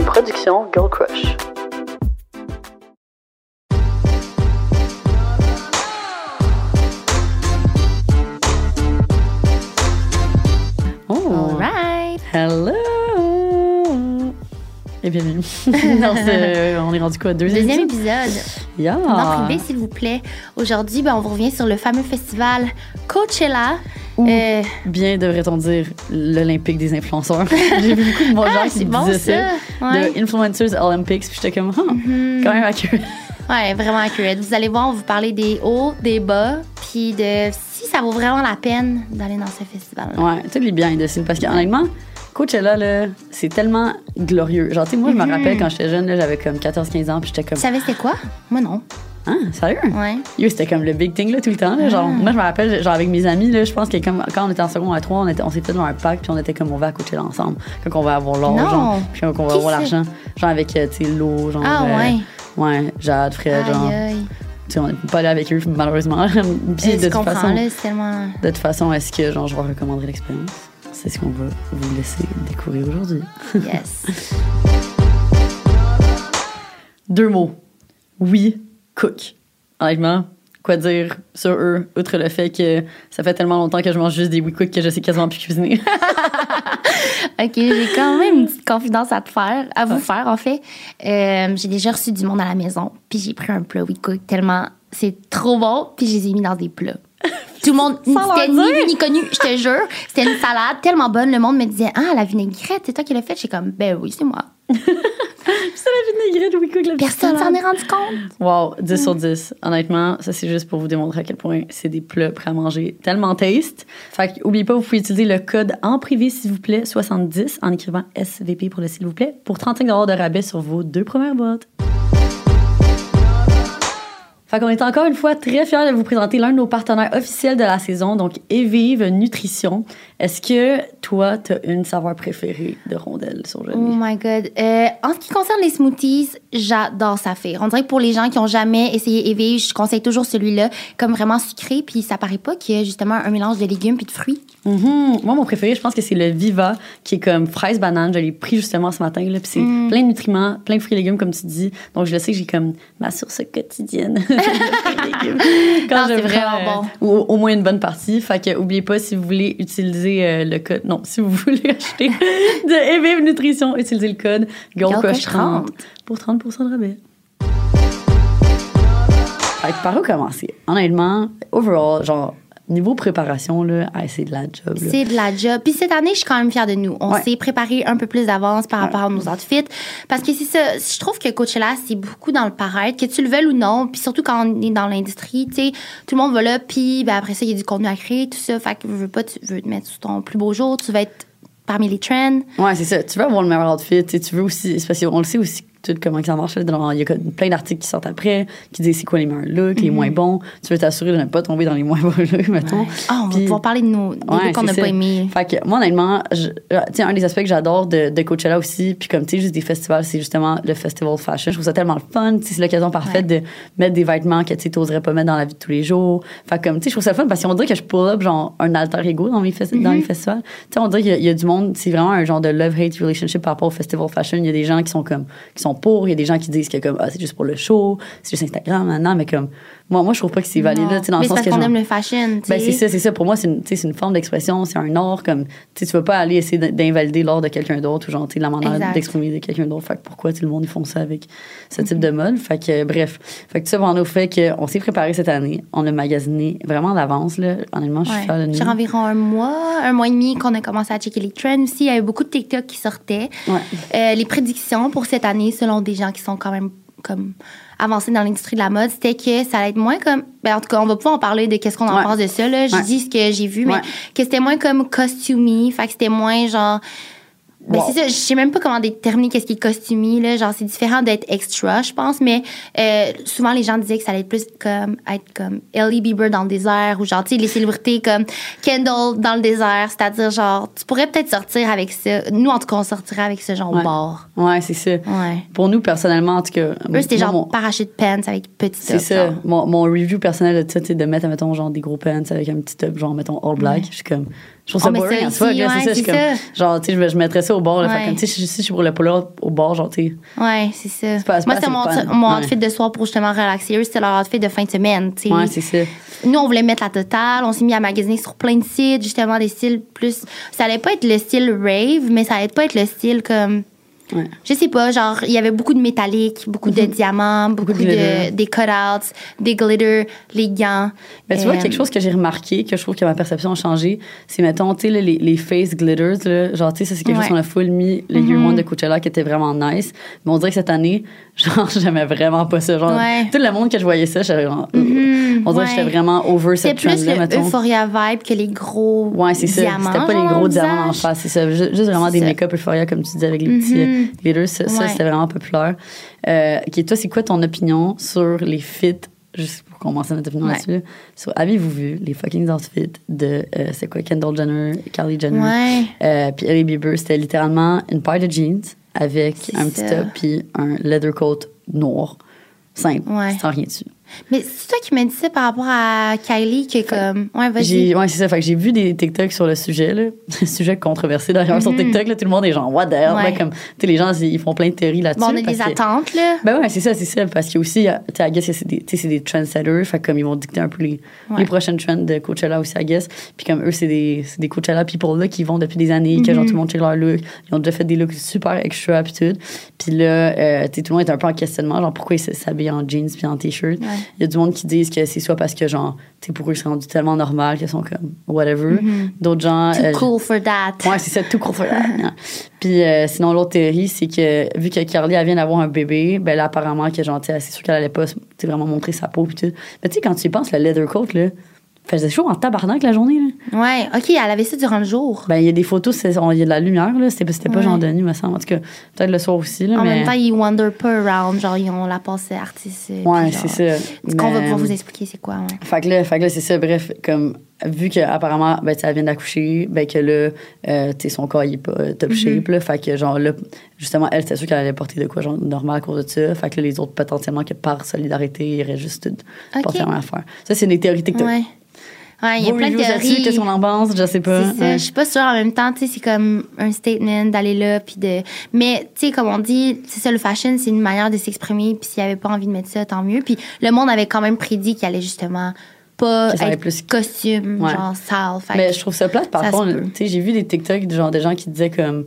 Une production Girl Crush. Oh, Alright. hello! Et bienvenue. Dans ce- on est rendu quoi? Deuxième, Deuxième épisode? épisode. Yeah. Dans privé, s'il vous plaît. Aujourd'hui, ben, on vous revient sur le fameux festival Coachella. Euh, Bien devrait-on dire l'Olympique des influenceurs. J'ai vu beaucoup de bons gens ah, qui bon disaient ça. ça. Ouais. De Influencers Olympics. Puis j'étais comme, ah, Mhm. quand même accurate. Ouais, vraiment accurate. Vous allez voir, on va vous parler des hauts, des bas, puis de si ça vaut vraiment la peine d'aller dans ce festival. Ouais, tous les biens dessus. Parce qu'honnêtement, Coachella, là, c'est tellement glorieux. Genre, tu sais, moi, je me Mhm. rappelle quand j'étais jeune, là, j'avais comme 14-15 ans, puis j'étais comme, Tu savais c'était quoi? Moi, non. Ah, sérieux? Ouais. Yo, c'était comme le big thing, là, tout le temps. Là, genre, Ah. moi, je me rappelle, genre, avec mes amis, là, je pense que comme, quand on était en seconde à 3, on, était, on s'était dans un pack, puis on était comme, on va à Coachella ensemble. Quand on va avoir l'or, genre, puis quand on va avoir l'argent. Genre, avec, euh, tu sais, l'eau, genre. Ah, euh, ouais. Ouais, Jade, Fred, genre. Aïe, aïe. Tu sais, on n'est pas allé avec eux, malheureusement. Puis, de toute façon, là, c'est tellement. de toute façon, est-ce que, genre, je vous recommanderais l'expérience? C'est ce qu'on va vous laisser découvrir aujourd'hui. Yes. Deux mots. Oui, cook. Honnêtement, quoi dire sur eux, outre le fait que ça fait tellement longtemps que je mange juste des oui cook que je sais quasiment plus cuisiner. OK, j'ai quand même une petite confidence à te faire, à vous faire en fait. Euh, j'ai déjà reçu du monde à la maison, puis j'ai pris un plat We Cook tellement c'est trop bon, puis je les ai mis dans des plats. Tout le monde, c'était ni vu ni connu, je te jure. C'était une salade tellement bonne. Le monde me disait Ah, la vinaigrette, c'est toi qui l'as faite. J'étais comme Ben oui, c'est moi. c'est la vinaigrette oui cook la Personne s'en est rendu compte. Wow, 10 sur 10. Honnêtement, ça c'est juste pour vous démontrer à quel point c'est des plats prêts à manger tellement taste. Fait oubliez pas, vous pouvez utiliser le code en privé s'il vous plaît 70 en écrivant SVP pour le s'il vous plaît pour 35 de rabais sur vos deux premières boîtes. Fait qu'on est encore une fois très fiers de vous présenter l'un de nos partenaires officiels de la saison, donc Evive Nutrition. Est-ce que toi, t'as une saveur préférée de rondelle sur Oh my God. Euh, en ce qui concerne les smoothies, j'adore Saphir. On dirait que pour les gens qui ont jamais essayé Evie, je conseille toujours celui-là, comme vraiment sucré, puis ça paraît pas qu'il y a justement un mélange de légumes puis de fruits. Mhm. Moi, mon préféré, je pense que c'est le Viva, qui est comme fraise banane. Je l'ai pris justement ce matin, là, puis c'est Mm. plein de nutriments, plein de fruits et légumes, comme tu dis. Donc, je le sais que j'ai comme ma source quotidienne Non, je prends, vraiment euh, Ou au moins une bonne partie. Fait que, oubliez pas, si vous voulez utiliser euh, le code, non, si vous voulez acheter de Evive Nutrition, utilisez le code GirlCrush GirlCrush30 pour 30% de rabais. Fait que par où commencer? Honnêtement, overall, genre, niveau préparation, là, ah, c'est de la job. C'est de la job. Puis cette année, je suis quand même fière de nous. On Ouais. s'est préparé un peu plus d'avance par rapport à nos outfits. Parce que c'est ça. Je trouve que Coachella, c'est beaucoup dans le paraître, que tu le veuilles ou non. Puis surtout quand on est dans l'industrie, tu sais, tout le monde va là. Puis ben, après ça, il y a du contenu à créer, tout ça. Fait que veux pas, tu veux te mettre sur ton plus beau jour. Tu vas être parmi les trends. Ouais, c'est ça. Tu veux avoir le meilleur outfit. tu veux aussi. Parce qu'on le sait aussi tout comment ça marche. Il y a plein d'articles qui sortent après qui disent c'est quoi les meilleurs looks, les moins bons. Tu veux t'assurer de ne pas tomber dans les moins bons looks, mettons. Ah, on va Puis- pouvoir parler de nos des Ouais, looks qu'on n'a pas aimés. Fait que moi, honnêtement, je- euh, un des aspects que j'adore de, de Coachella aussi, puis comme tu sais, juste des festivals, c'est justement le festival fashion. Je trouve ça tellement le fun. C'est l'occasion parfaite de mettre des vêtements que tu n'oserais pas mettre dans la vie de tous les jours. Fait que, comme, tu sais, je trouve ça le fun parce qu'on dirait que je pull up genre un alter ego dans, mes festi- dans les festivals. Tu sais, on dirait qu'il y, a- il y a du monde, c'est vraiment un genre de love-hate relationship par rapport au festival fashion. Il y a des gens qui sont comme, qui sont pour, il y a des gens qui disent que comme, ah, c'est juste pour le show, c'est juste Instagram, maintenant, mais comme, moi, moi, je trouve pas que c'est valide, là, dans Mais le sens parce que qu'on aime le fashion. tu ben, c'est ça, c'est ça. Pour moi, c'est une, une forme d'expression, c'est un art. Comme, tu veux pas aller essayer d'invalider l'art de quelqu'un d'autre ou genre, tu la manière d'exprimer de quelqu'un d'autre. Fait que pourquoi, sais, le monde, ils font ça avec ce type de mode? Fait que, euh, bref. Fait que ça, on au fait qu'on s'est préparé cette année. On a magasiné vraiment d'avance, là. Honnêtement, je suis fière de nous. Environ un mois, un mois et demi qu'on a commencé à checker les trends aussi. Il y avait beaucoup de TikTok qui sortaient. Ouais. Euh, les prédictions pour cette année, selon des gens qui sont quand même comme avancés dans l'industrie de la mode, c'était que ça allait être moins comme. Ben, en tout cas, on va pouvoir en parler de qu'est-ce qu'on en Ouais. pense de ça. Là. Je Ouais. dis ce que j'ai vu, mais que c'était moins comme costumé. Fait que c'était moins genre. Ben, Wow. c'est ça, je sais même pas comment déterminer qu'est-ce qui est costumé, là. Genre, c'est différent d'être extra, je pense, mais euh, souvent, les gens disaient que ça allait être plus comme, être comme Ellie Bieber dans le désert ou genre, tu sais, les célébrités comme Kendall dans le désert. C'est-à-dire, genre, tu pourrais peut-être sortir avec ça. Nous, en tout cas, on sortirait avec ce genre Ouais. au bord. Ouais, c'est ça. Ouais. Pour nous, personnellement, en tout cas. Eux, c'était genre mon- parachute pants avec petit C'est ça. Mon, mon review personnel de ça, sais, de mettre, mettons, genre des gros pants avec un petit top, genre, mettons, all black. Je suis comme, Je trouve ça met boring ça ouais, c'est ça, genre, tu sais, je, je mettrais ça au bord. Là, fait Ouais. comme, tu sais, si si je suis pour le pull-up au bord, genre, tu sais. Ouais, c'est ça. pas- Moi, c'était mon, mon Ouais. outfit de soir pour justement relaxer. Eux, c'était leur outfit de fin de semaine, tu sais. Ouais, c'est ça. Nous, on voulait mettre la totale. On s'est mis à magasiner sur plein de sites, justement, des styles plus. Ça allait pas être le style rave, mais ça allait pas être le style comme. Ouais. Je sais pas, genre, il y avait beaucoup de métallique, beaucoup de diamants, beaucoup, de de, des cutouts, des glitters, les gants. Mais tu vois, Euh, quelque chose que j'ai remarqué, que je trouve que ma perception a changé, c'est, mettons, tu sais, les, les face glitters, là, genre, tu sais, ça, c'est quelque Ouais. chose qu'on a full mis le Year One de Coachella qui était vraiment nice. Mais on dirait que cette année, genre, j'aimais vraiment pas ça. Genre, Ouais. tout le monde que je voyais ça, j'étais vraiment. On dirait que ouais. j'étais vraiment over cette plus trend-là, le mettons. Euphoria vibe que les gros Ouais, c'est ça. C'était pas les gros diamants en face, c'est ça. Juste, juste vraiment C'est des ça. make-up Euphoria, comme tu disais, avec les petits euh, glitters. Ça, ça, Ouais. c'était vraiment populaire. Euh, ok, toi, c'est quoi ton opinion sur les fits, juste pour commencer notre opinion Ouais. là-dessus, avez-vous vu les fucking outfits de, euh, c'est quoi, Kendall Jenner, Kylie Jenner, Ouais. euh, puis Hailey Bieber? C'était littéralement une paire de jeans avec C'est un petit ça. top puis un leather coat noir. Simple, Ouais. sans rien dessus. Mais c'est toi qui m'as dit ça par rapport à Kylie, que comme. Ouais, vas-y. Ouais, c'est ça. Fait que j'ai vu des TikTok sur le sujet, là. sujet controversé d'ailleurs sur TikTok, là. Tout le monde est genre, what the hell? Ouais. Comme, tu sais, les gens, ils font plein de théories là-dessus. Bon, on a des que- attentes, là. Ben ouais, c'est ça, c'est ça. Parce qu'il y a aussi, euh, tu sais, I guess c'est des, tu sais, c'est des trendsetters. Fait comme ils vont dicter un peu les, Ouais. les prochaines trends de Coachella aussi, I guess. Puis comme eux, c'est des, des Coachella people là qui vont depuis des années, que genre tout le monde check leur look. Ils ont déjà fait des looks super extra, puis tout. Puis là, euh, tu sais, tout le monde est un peu en questionnement, genre pourquoi ils s'habillent en jeans puis en t-shirt. Il y a du monde qui disent que c'est soit parce que genre, tu pour eux, c'est rendu tellement normal qu'ils sont comme whatever. D'autres gens. Too euh, cool for that. Ouais, c'est ça, tout court for that. Yeah. Puis euh, sinon, l'autre théorie, c'est que vu que Carly, elle vient d'avoir un bébé, ben là, apparemment, que genre, c'est sûr qu'elle allait pas vraiment montrer sa peau. Puis tout. Mais tu sais, quand tu y penses, le leather coat, là, faisait chaud en tabarnak la journée. Là. Ouais, OK, elle avait ça durant le jour. Ben, il y a des photos, il y a de la lumière, là. C'était, c'était pas Ouais. nuit, me semble. En tout cas, peut-être le soir aussi, là. En mais... même temps, ils wander pas around, genre, ils ont la passe artiste. euh, Ouais, c'est ça. Ce qu'on va pouvoir vous expliquer, c'est quoi, ouais. Fait que là, fait que là, c'est ça. Bref, comme, vu qu'apparemment, ben, elle vient d'accoucher, ben, que là, euh, tu son corps, il est pas euh, Mhm. top shape, là. Fait que, genre, là, justement, elle, c'était sûr qu'elle allait porter de quoi, genre, normal à cause de ça. Fait que là, les autres, potentiellement, que par solidarité, ils iraient juste tout Ok. porter même affaire. Ça, c'est des théories TikTok. Ouais. Ouais, il y a plein de théories. Qu'est-ce qu'on en pense? Je sais pas. C'est ça. Ouais. Je suis pas sûre. En même temps, tu sais, c'est comme un statement d'aller là, puis de. Mais, tu sais, comme on dit, c'est ça, le fashion, c'est une manière de s'exprimer, puis s'il avait pas envie de mettre ça, tant mieux. Puis le monde avait quand même prédit qu'il allait justement pas être plus- costume, Ouais. genre sale. Fait Mais je trouve ça plate, par contre. Tu sais, j'ai vu des TikTok de genre des gens qui disaient comme.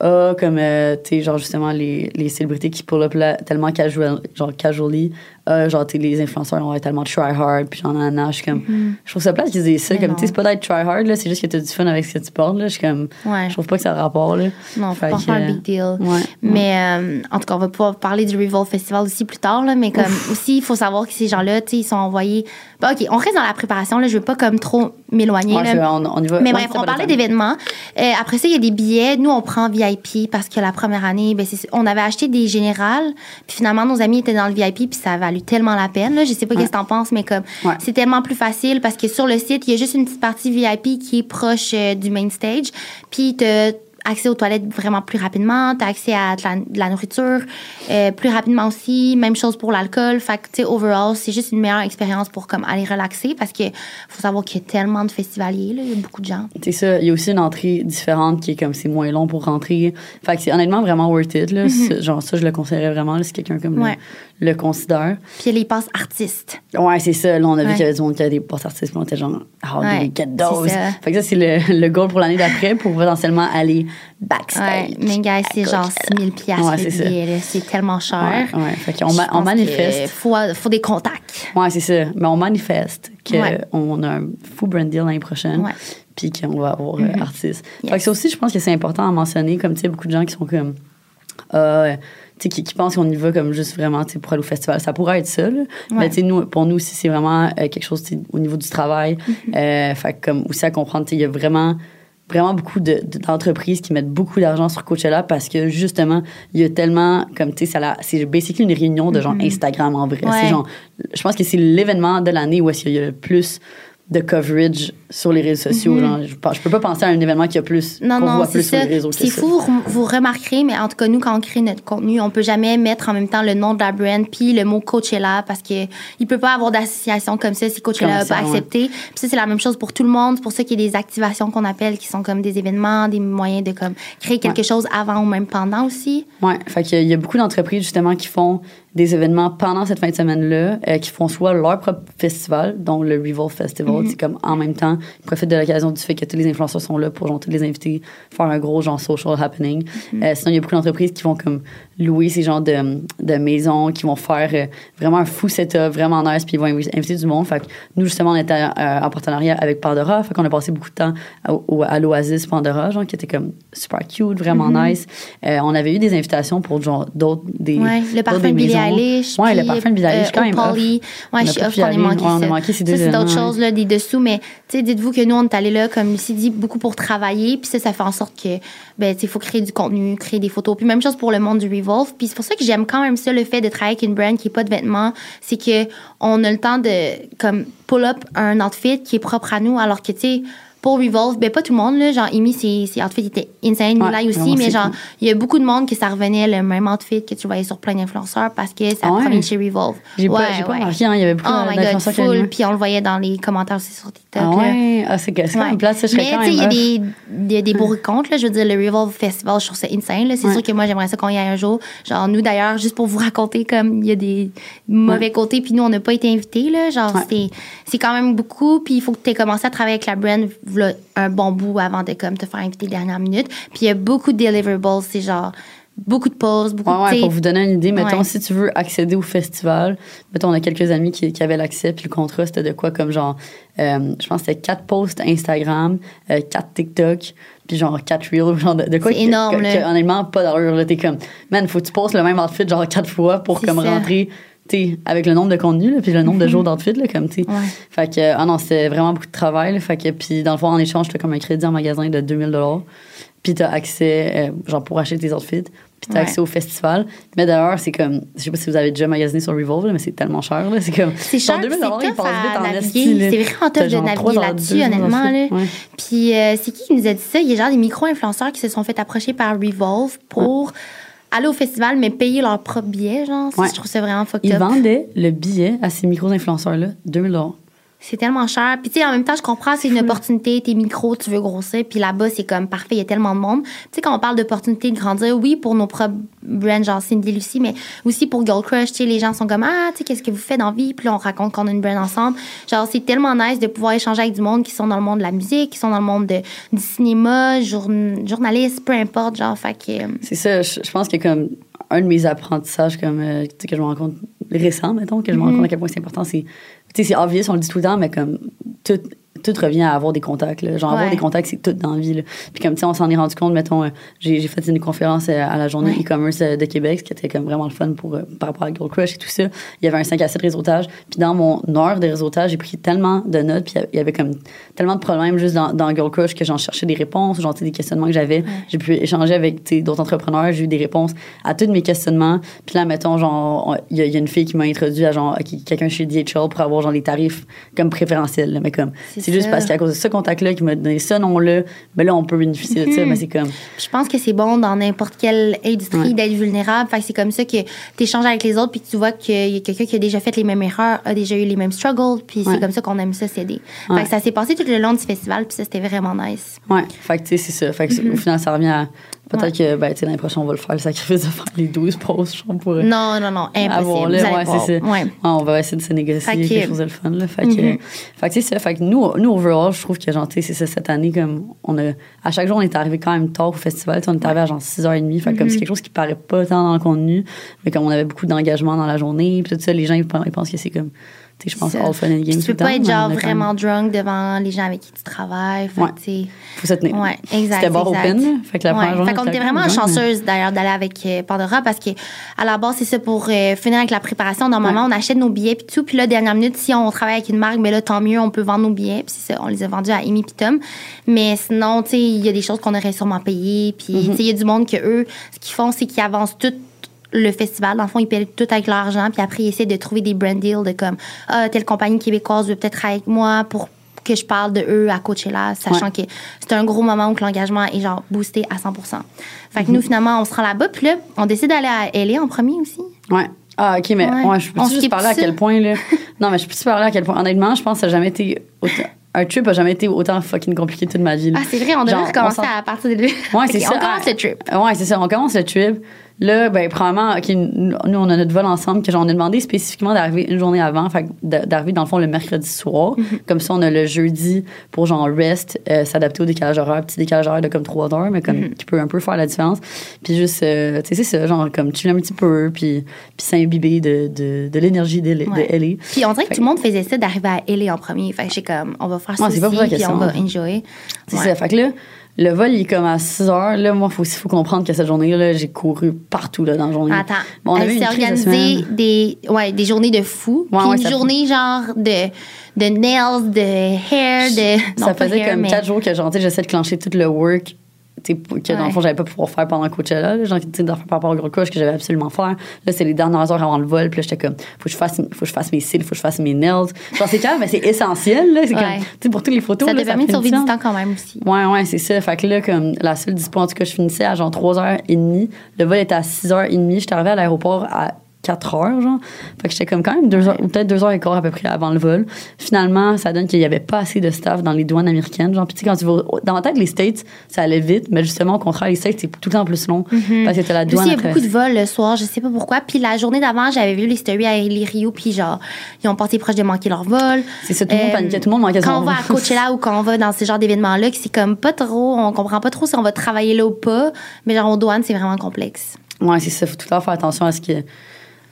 Ah, comme, euh, tu sais, genre justement les, les célébrités qui pull up là, tellement casual, genre casually. Ah, genre, tu sais, les influenceurs ont tellement try hard, puis genre, nanana, je suis comme. Je trouve ça plate qu'ils disent ça. Mm-hmm. Mais Comme, tu sais, c'est pas d'être try hard, là, c'est juste que t'as du fun avec ce que tu portes, là. Je suis comme. Ouais. Je trouve pas que ça a rapport, là. Non, faut pas faire un euh, big deal. ouais, Mais euh, en tout cas, on va pouvoir parler du Revolve Festival aussi plus tard. Là, mais comme aussi, il faut savoir que ces gens-là, tu sais, ils sont envoyés. Bon, OK, on reste dans la préparation. Là, je veux pas comme trop m'éloigner. Ouais, là. on, on y va. Mais bref, on parlait d'événements. Euh, après ça, il y a des billets. Nous, on prend VIP parce que la première année, ben, c'est- on avait acheté des générales. Puis finalement, nos amis étaient dans le VIP, puis ça a valu tellement la peine. Là. Je sais pas qu'est-ce que t'en penses, mais comme Ouais. c'est tellement plus facile parce que sur le site, il y a juste une petite partie VIP qui est proche euh, du main stage. Puis t'as accès aux toilettes vraiment plus rapidement, t'as accès à de la, de la nourriture euh, plus rapidement aussi, même chose pour l'alcool. Fait que, tu sais, overall, c'est juste une meilleure expérience pour comme aller relaxer parce que faut savoir qu'il y a tellement de festivaliers, là, il y a beaucoup de gens. C'est ça. Il y a aussi une entrée différente qui est comme c'est moins long pour rentrer. Fait que c'est honnêtement vraiment worth it. Là. C'est- Genre, ça, je le conseillerais vraiment là, si quelqu'un comme Mm-hmm. Ouais. le, considère. Puis il y a les passes artistes. Ouais, c'est ça. Là, on a vu Ouais. qu'il y avait du monde qui avait des postes artistes, puis on était genre, do Ouais, get those? Fait que ça, c'est le, le goal pour l'année d'après pour potentiellement aller backstage. Ouais, mais gars, c'est genre Coachella. 6000 piastres Ouais, le c'est ça. C'est tellement cher. Ouais. Fait ma- on pense manifeste. que Faut, faut des contacts. Ouais, c'est ça. Mais on manifeste qu'on a un fou brand deal l'année prochaine. Ouais. Puis qu'on va avoir euh, artistes. Fait que ça aussi, je pense que c'est important à mentionner. Comme, tu sais, beaucoup de gens qui sont comme. euh, qui, qui pensent qu'on y va comme juste vraiment pour aller au festival. Ça pourrait être ça, là. Mais nous, pour nous aussi, c'est vraiment euh, quelque chose au niveau du travail. Euh, fait que comme aussi à comprendre, il y a vraiment vraiment beaucoup de- de- d'entreprises qui mettent beaucoup d'argent sur Coachella parce que justement il y a tellement comme tu sais c'est basically une réunion de genre Instagram en vrai Ouais. genre je pense que c'est l'événement de l'année où est-ce qu'il y a le plus de coverage sur les réseaux sociaux. genre, je, je peux pas penser à un événement qui a plus, Mhm. Non, qu'on non, voit plus sur les réseaux C'est fou, vous, vous remarquerez, mais en tout cas, nous, quand on crée notre contenu, on peut jamais mettre en même temps le nom de la brand puis le mot Coachella parce que il peut pas avoir d'association comme ça si Coachella n'a pas ouais. accepté. Puis ça, c'est la même chose pour tout le monde. C'est pour ça qu'il y a des activations qu'on appelle qui sont comme des événements, des moyens de comme créer quelque Ouais. chose avant ou même pendant aussi. Ouais, fait qu'il y a beaucoup d'entreprises justement qui font des événements pendant cette fin de semaine-là, euh, qui font soit leur propre festival, donc le Revolve Festival, c'est comme en même temps, ils profitent de l'occasion du fait que tous les influenceurs sont là pour genre tous les invités, faire un gros genre social happening. Euh, sinon, il y a beaucoup d'entreprises qui vont comme louer ces genres de, de maisons, qui vont faire euh, vraiment un fou setup, vraiment nice, puis ils vont invi- inviter du monde. Fait que nous, justement, on était euh, en partenariat avec Pandora, fait qu'on a passé beaucoup de temps à, au- à l'Oasis Pandora, genre, qui était comme super cute, vraiment nice. Euh, on avait eu des invitations pour genre d'autres, des, Ouais, le parfum de Billie. Eilish. Ouais, le parfum de Billie Eilish, quand même. Polly. On Ouais, a je suis off qu'on ait manqué Ouais, on a manqué ces Ça, deux c'est d'autres choses, là, des dessous. Mais, tu sais, dites-vous que nous, on est allés là, comme Lucie dit, beaucoup pour travailler. Puis ça, ça fait en sorte que, ben, il faut créer du contenu, créer des photos. Puis même chose pour le monde du Revolve. Puis c'est pour ça que j'aime quand même ça, le fait de travailler avec une brand qui n'est pas de vêtements. C'est que on a le temps de, comme, pull up un outfit qui est propre à nous. Alors que, tu sais, pour Revolve, ben pas tout le monde, là. Genre, Amy, ses, ses outfits étaient insane. Ouais, aussi. mais genre, cool. il y a beaucoup de monde que ça revenait le même outfit que tu voyais sur plein d'influenceurs parce que ça ouais? chez Revolve. J'ai pas, Ouais, pas ouais. remarqué, hein, il y avait beaucoup Oh my god, d'influenceurs full. Puis on le voyait dans les commentaires aussi sur TikTok. Ah ouais, ah, c'est quand même plate, ça, je Mais tu sais, il y a des, a des beaux comptes. Là. Je veux dire, le Revolve Festival, je trouve ça insane. là. C'est sûr que moi, j'aimerais ça qu'on y aille un jour. Genre, nous, d'ailleurs, juste pour vous raconter, comme il y a des mauvais côtés, puis nous, on n'a pas été invités. Là. Genre, c'est quand même beaucoup. Puis il faut que tu aies commencé à travailler avec la brand un bon bout avant de comme, te faire inviter dernière minute. Puis il y a beaucoup de deliverables. C'est genre beaucoup de pauses, beaucoup Ouais, ouais, de. pour vous donner une idée, mettons, Ouais. si tu veux accéder au festival, mettons, on a quelques amis qui, qui avaient l'accès, puis le contrat, c'était de quoi, comme genre, euh, je pense que c'était quatre posts Instagram, euh, quatre TikTok, puis genre quatre reels, genre de, de quoi C'est énorme, que, là. que, honnêtement, pas d'allure, là, t'es comme, man, faut que tu postes le même outfit, genre quatre fois pour comme ça. rentrer, tu avec le nombre de contenus, là, puis le nombre de jours d'outfit, là, comme, tu. Ouais. Fait que, ah non, c'était vraiment beaucoup de travail, là, fait que, puis dans le fond, en échange, t'as comme un crédit en magasin de 2000 puis t'as accès, euh, genre, pour acheter tes outfits, puis t'as Ouais. accès au festival. Mais d'ailleurs, c'est comme, je sais pas si vous avez déjà magasiné sur Revolve, là, mais c'est tellement cher, là. C'est comme, C'est cher, 2000 c'est ils passent vite en. C'est vraiment tough de naviguer là-dessus, honnêtement. Là. Ouais. Puis euh, c'est qui qui nous a dit ça? Il y a genre des micro-influenceurs qui se sont fait approcher par Revolve pour aller au festival, mais payer leur propre billet, genre. Ça, Ouais. Je trouve ça vraiment fucked Ils up. vendaient le billet à ces micro-influenceurs-là, 2000 C'est tellement cher. Puis, tu sais, en même temps, je comprends, c'est une opportunité, t'es micro, tu veux grossir. Puis là-bas, c'est comme parfait, il y a tellement de monde. Tu sais, quand on parle d'opportunité de grandir, oui, pour nos propres brands, genre Cindy Lucie, mais aussi pour Girl Crush, tu sais, les gens sont comme, ah, tu sais, qu'est-ce que vous faites dans vie? Puis là, on raconte qu'on a une brand ensemble. Genre, c'est tellement nice de pouvoir échanger avec du monde qui sont dans le monde de la musique, qui sont dans le monde de, du cinéma, journ- journalistes, peu importe, genre, fait que. euh, C'est ça, je, je pense que comme un de mes apprentissages comme, euh, que je me rends compte récent, mettons, que je me rends Mhm. compte à quel point c'est important, c'est, sais, c'est obvious, on le dit tout le temps, mais comme tout, tout revient à avoir des contacts. Là. Genre, avoir des contacts, c'est tout dans la vie. Là. Puis comme, tu sais, on s'en est rendu compte, mettons, euh, j'ai, fait une conférence euh, à la journée Ouais. e-commerce euh, de Québec, ce qui était comme vraiment le fun pour, euh, par rapport à Girl Crush et tout ça. Il y avait un 5 à 7 réseautage. Puis dans mon heure de réseautage, j'ai pris tellement de notes, puis il y avait comme tellement de problèmes juste dans, dans Girl Crush que j'en cherchais des réponses, genre, des questionnements que j'avais. J'ai pu échanger avec, d'autres entrepreneurs, j'ai eu des réponses à tous mes questionnements. Puis là, mettons, genre, il y, a- il y a une fille qui m'a introduit à, genre, quelqu'un chez DHL pour avoir, genre, les tarifs comme préférentiels, là. Mais comme, C'est juste parce qu'à cause de ce contact-là qui m'a donné ce nom-là, ben là, on peut bénéficier de ça, mais c'est comme, Je pense que c'est bon dans n'importe quelle industrie Ouais. d'être vulnérable. Fait que c'est comme ça que tu échanges avec les autres puis tu vois qu'il y a quelqu'un qui a déjà fait les mêmes erreurs, a déjà eu les mêmes struggles, puis Ouais. c'est comme ça qu'on aime ça s'aider. Ouais. Fait que ça s'est passé tout le long du festival puis ça c'était vraiment nice. ouais. Fait que, tu sais, c'est ça. Fait que, au final, ça revient à, peut-être que, ben, l'année prochaine, on va le faire, le sacrifice de faire les 12 pauses, genre, pour, euh, Non, non, non, impossible. là, ouais, c'est. Ouais. Ouais, on va essayer de se négocier Fait que- quelque chose de le fun. Là. Fait que, Mhm. fait que c'est ça. Fait que nous, nous, overall, je trouve que genre, tu sais, c'est ça, cette année, comme, on a, à chaque jour, on est arrivé quand même tard au festival. On est arrivé à genre 6h30. Fait que comme c'est quelque chose qui paraît pas tant dans le contenu, mais comme on avait beaucoup d'engagement dans la journée, puis tout ça, les gens, ils, pen- ils pensent que c'est comme, je pense, all fun and games. Tu peux temps, pas être genre même- vraiment drunk devant les gens avec qui tu travailles. Fait Ouais. Faut se tenir. Ouais, exact. C'était bar exact. open, là. Fait que la Ouais. première journée, Fait qu'on c'était était vraiment chanceuse d'ailleurs d'aller avec euh, Pandora parce que à la base c'est ça pour euh, finir avec la préparation. Normalement on achète nos billets puis tout puis là dernière minute si on travaille avec une marque mais là tant mieux on peut vendre nos billets puis ça on les a vendus à Amy puis Tom. Mais sinon tu sais il y a des choses qu'on aurait sûrement payées puis Mm-hmm. tu sais il y a du monde que eux ce qu'ils font c'est qu'ils avancent tout le festival. Dans le fond, ils paient tout avec leur argent, puis après, ils essaient de trouver des brand deals de comme, ah, telle compagnie québécoise veut peut-être avec moi pour que je parle de eux à Coachella, sachant que c'est un gros moment où l'engagement est genre boosté à 100 Fait que nous, finalement, on se rend là-bas. Puis là, on décide d'aller à LA en premier aussi. Ouais. Ah, OK, mais Ouais. ouais, je peux juste parler à quel point, là? non, mais je peux te parler à quel point? Honnêtement, je pense que ça n'a jamais été autant. Un trip a jamais été autant fucking compliqué toute ma vie. là. Ah, c'est vrai, on devrait recommencer à partir de lui. Ouais, c'est Ok, ça. On commence Ah, le trip. Ouais, c'est ça. On commence le trip. Là, ben, probablement, OK, nous, on a notre vol ensemble, que j'en ai demandé spécifiquement d'arriver une journée avant, d'arriver, dans le fond, le mercredi soir. Mhm. Comme ça, on a le jeudi pour, genre, rest, euh, s'adapter au décalage horaire, petit décalage horaire de comme 3 heures, mais comme, Mhm. qui peut un peu faire la différence. Puis juste, euh, tu sais, c'est ça, genre, comme, chiller un petit peu, puis, puis s'imbiber de, de, de l'énergie de, Ouais. de LA. Puis on dirait que tout le monde faisait ça d'arriver à LA en premier. Fait que j'ai comme, on va faire ça Ouais, puis on va hein. enjoy. C'est Ouais. ça. Fait que là, le vol, il est comme à 6 heures. Là, moi, il faut aussi faut comprendre que cette journée-là, j'ai couru partout là, dans la journée. Attends, Bon, on elle s'est de organisée des, ouais, des journées de fou. Ouais, puis ouais, une journée genre de, de nails, de hair, de. Ça non, faisait hair, comme mais- 4 jours que j'essaie de clencher tout le work que dans le fond, j'avais pas pouvoir faire pendant Coachella. Là, genre, tu sais, de faire par rapport au gros couche que j'avais absolument faire. Là, c'est les dernières heures avant le vol. Puis là, j'étais comme, faut que je fasse, faut que je fasse mes cils, faut que je fasse mes nails. Genre, c'est clair, mais c'est essentiel, là. C'est comme, tu sais, pour toutes les photos. Ça t'a permis de une du temps quand même aussi. Ouais, ouais, c'est ça. Fait que là, comme la seule dispo, en tout cas, je finissais à genre 3h30. Le vol était à 6h30. J'étais arrivée à l'aéroport à 4 heures, genre. Fait que j'étais comme quand même 2 heures, ou peut-être 2 heures et quart à peu près avant le vol. Finalement, ça donne qu'il y avait pas assez de staff dans les douanes américaines. Genre, puis tu sais, quand tu vas, dans ma tête, les States, ça allait vite, mais justement, au contraire, les States, c'est tout le temps plus long. Parce que t'as la Puis douane aussi, il y a beaucoup de vols le soir, je sais pas pourquoi. Puis la journée d'avant, j'avais vu les stories à Rio, puis genre, ils ont passé proche de manquer leur vol. C'est ça, tout le monde Euh, paniquait, tout le monde manquait Quand on va à. Coachella ou quand on va dans ce genre d'événements-là, que c'est comme pas trop, on comprend pas trop si on va travailler là ou pas, mais genre aux douanes, c'est vraiment complexe. Ouais, c'est ça. Faut tout le temps faire attention à ce que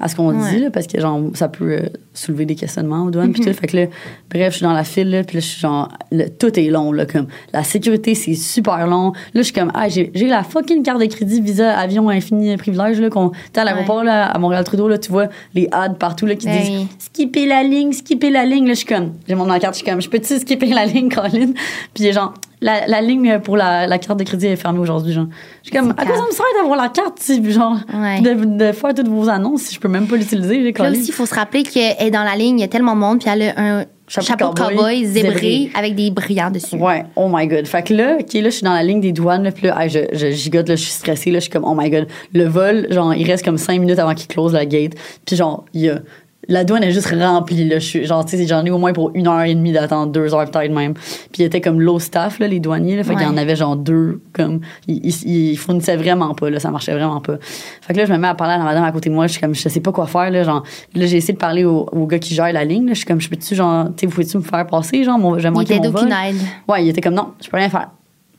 à ce qu'on Ouais. dit là, parce que genre ça peut euh, soulever des questionnements aux douanes Mhm. puis tout fait que là bref je suis dans la file là puis là je suis genre tout est long là comme la sécurité c'est super long là je suis comme ah j'ai la fucking carte de crédit visa avion infini privilège là qu'on tu à l'aéroport là à Montréal Trudeau là tu vois les ads partout là qui Ben disent oui. skipper la ligne skipper la ligne là je suis comme j'ai mon carte je suis comme je peux-tu skipper la ligne Caroline puis genre la, la ligne pour la, la carte de crédit est fermée aujourd'hui genre je suis comme à quoi ça me sert d'avoir la carte si genre? Ouais. de, de faire toutes vos annonces si je peux même pas l'utiliser. j'ai là aussi, il faut se rappeler qu'elle est dans la ligne, il y a tellement de monde, puis elle a un Chapeau chapeau, de cowboy, cowboy, zébré, zébré. avec des brillants dessus. Ouais, oh my god. Fait que là, OK, là, je suis dans la ligne des douanes, puis là, je, je gigote, là, je suis stressée, là, je suis comme, oh my god. Le vol, genre, il reste comme cinq minutes avant qu'il close la gate. Puis genre, il y a. La douane est juste remplie, là. Je suis, genre, tu sais, j'en ai au moins pour une heure et demie d'attente, deux heures peut-être même. Puis il était comme low staff, là, les douaniers, là. Fait qu'il y en avait genre deux, comme. Ils, ils, ils fournissaient vraiment pas, là. Ça marchait vraiment pas. Fait que là, je me mets à parler à la madame à côté de moi. Je suis comme, je sais pas quoi faire, là. Genre, là, j'ai essayé de parler au, au gars qui gère la ligne, là. Je suis comme, je peux-tu, genre, tu sais, vous pouvez-tu me faire passer, genre, mon, j'ai Il était mon vol? Ouais, il était comme non, je peux rien faire.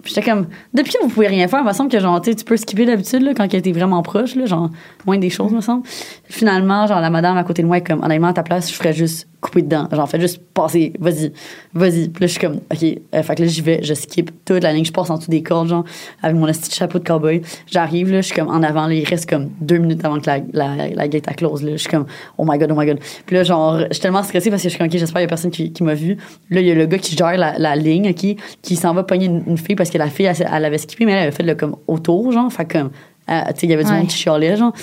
Puis j'étais comme, depuis que vous pouvez rien faire, il me semble que genre, tu peux skipper d'habitude, là, quand elle était vraiment proche, là, genre, moins des choses, me semble. Finalement, genre, la madame à côté de moi est comme, honnêtement, à ta place, je ferais juste couper dedans. Genre, fais juste passer, vas-y, vas-y. Puis là, je suis comme, OK, euh, fait que là, j'y vais, je skip toute la ligne, je passe en dessous des cordes, genre, avec mon petit chapeau de cowboy. J'arrive, là, je suis comme en avant, là, il reste comme deux minutes avant que la, la, la gate à close, là. Je suis comme, oh my god, oh my god. Puis là, genre, je suis tellement stressée parce que je suis comme, OK, j'espère qu'il y a personne qui, qui m'a vu. Là, il y a le gars qui gère la, la ligne, OK, qui s'en va pogner une, une fille parce que la fille, elle, elle avait skippé, mais elle avait fait le comme autour, genre. Fait comme, euh, tu sais, il y avait du Ouais. monde qui chialait, genre.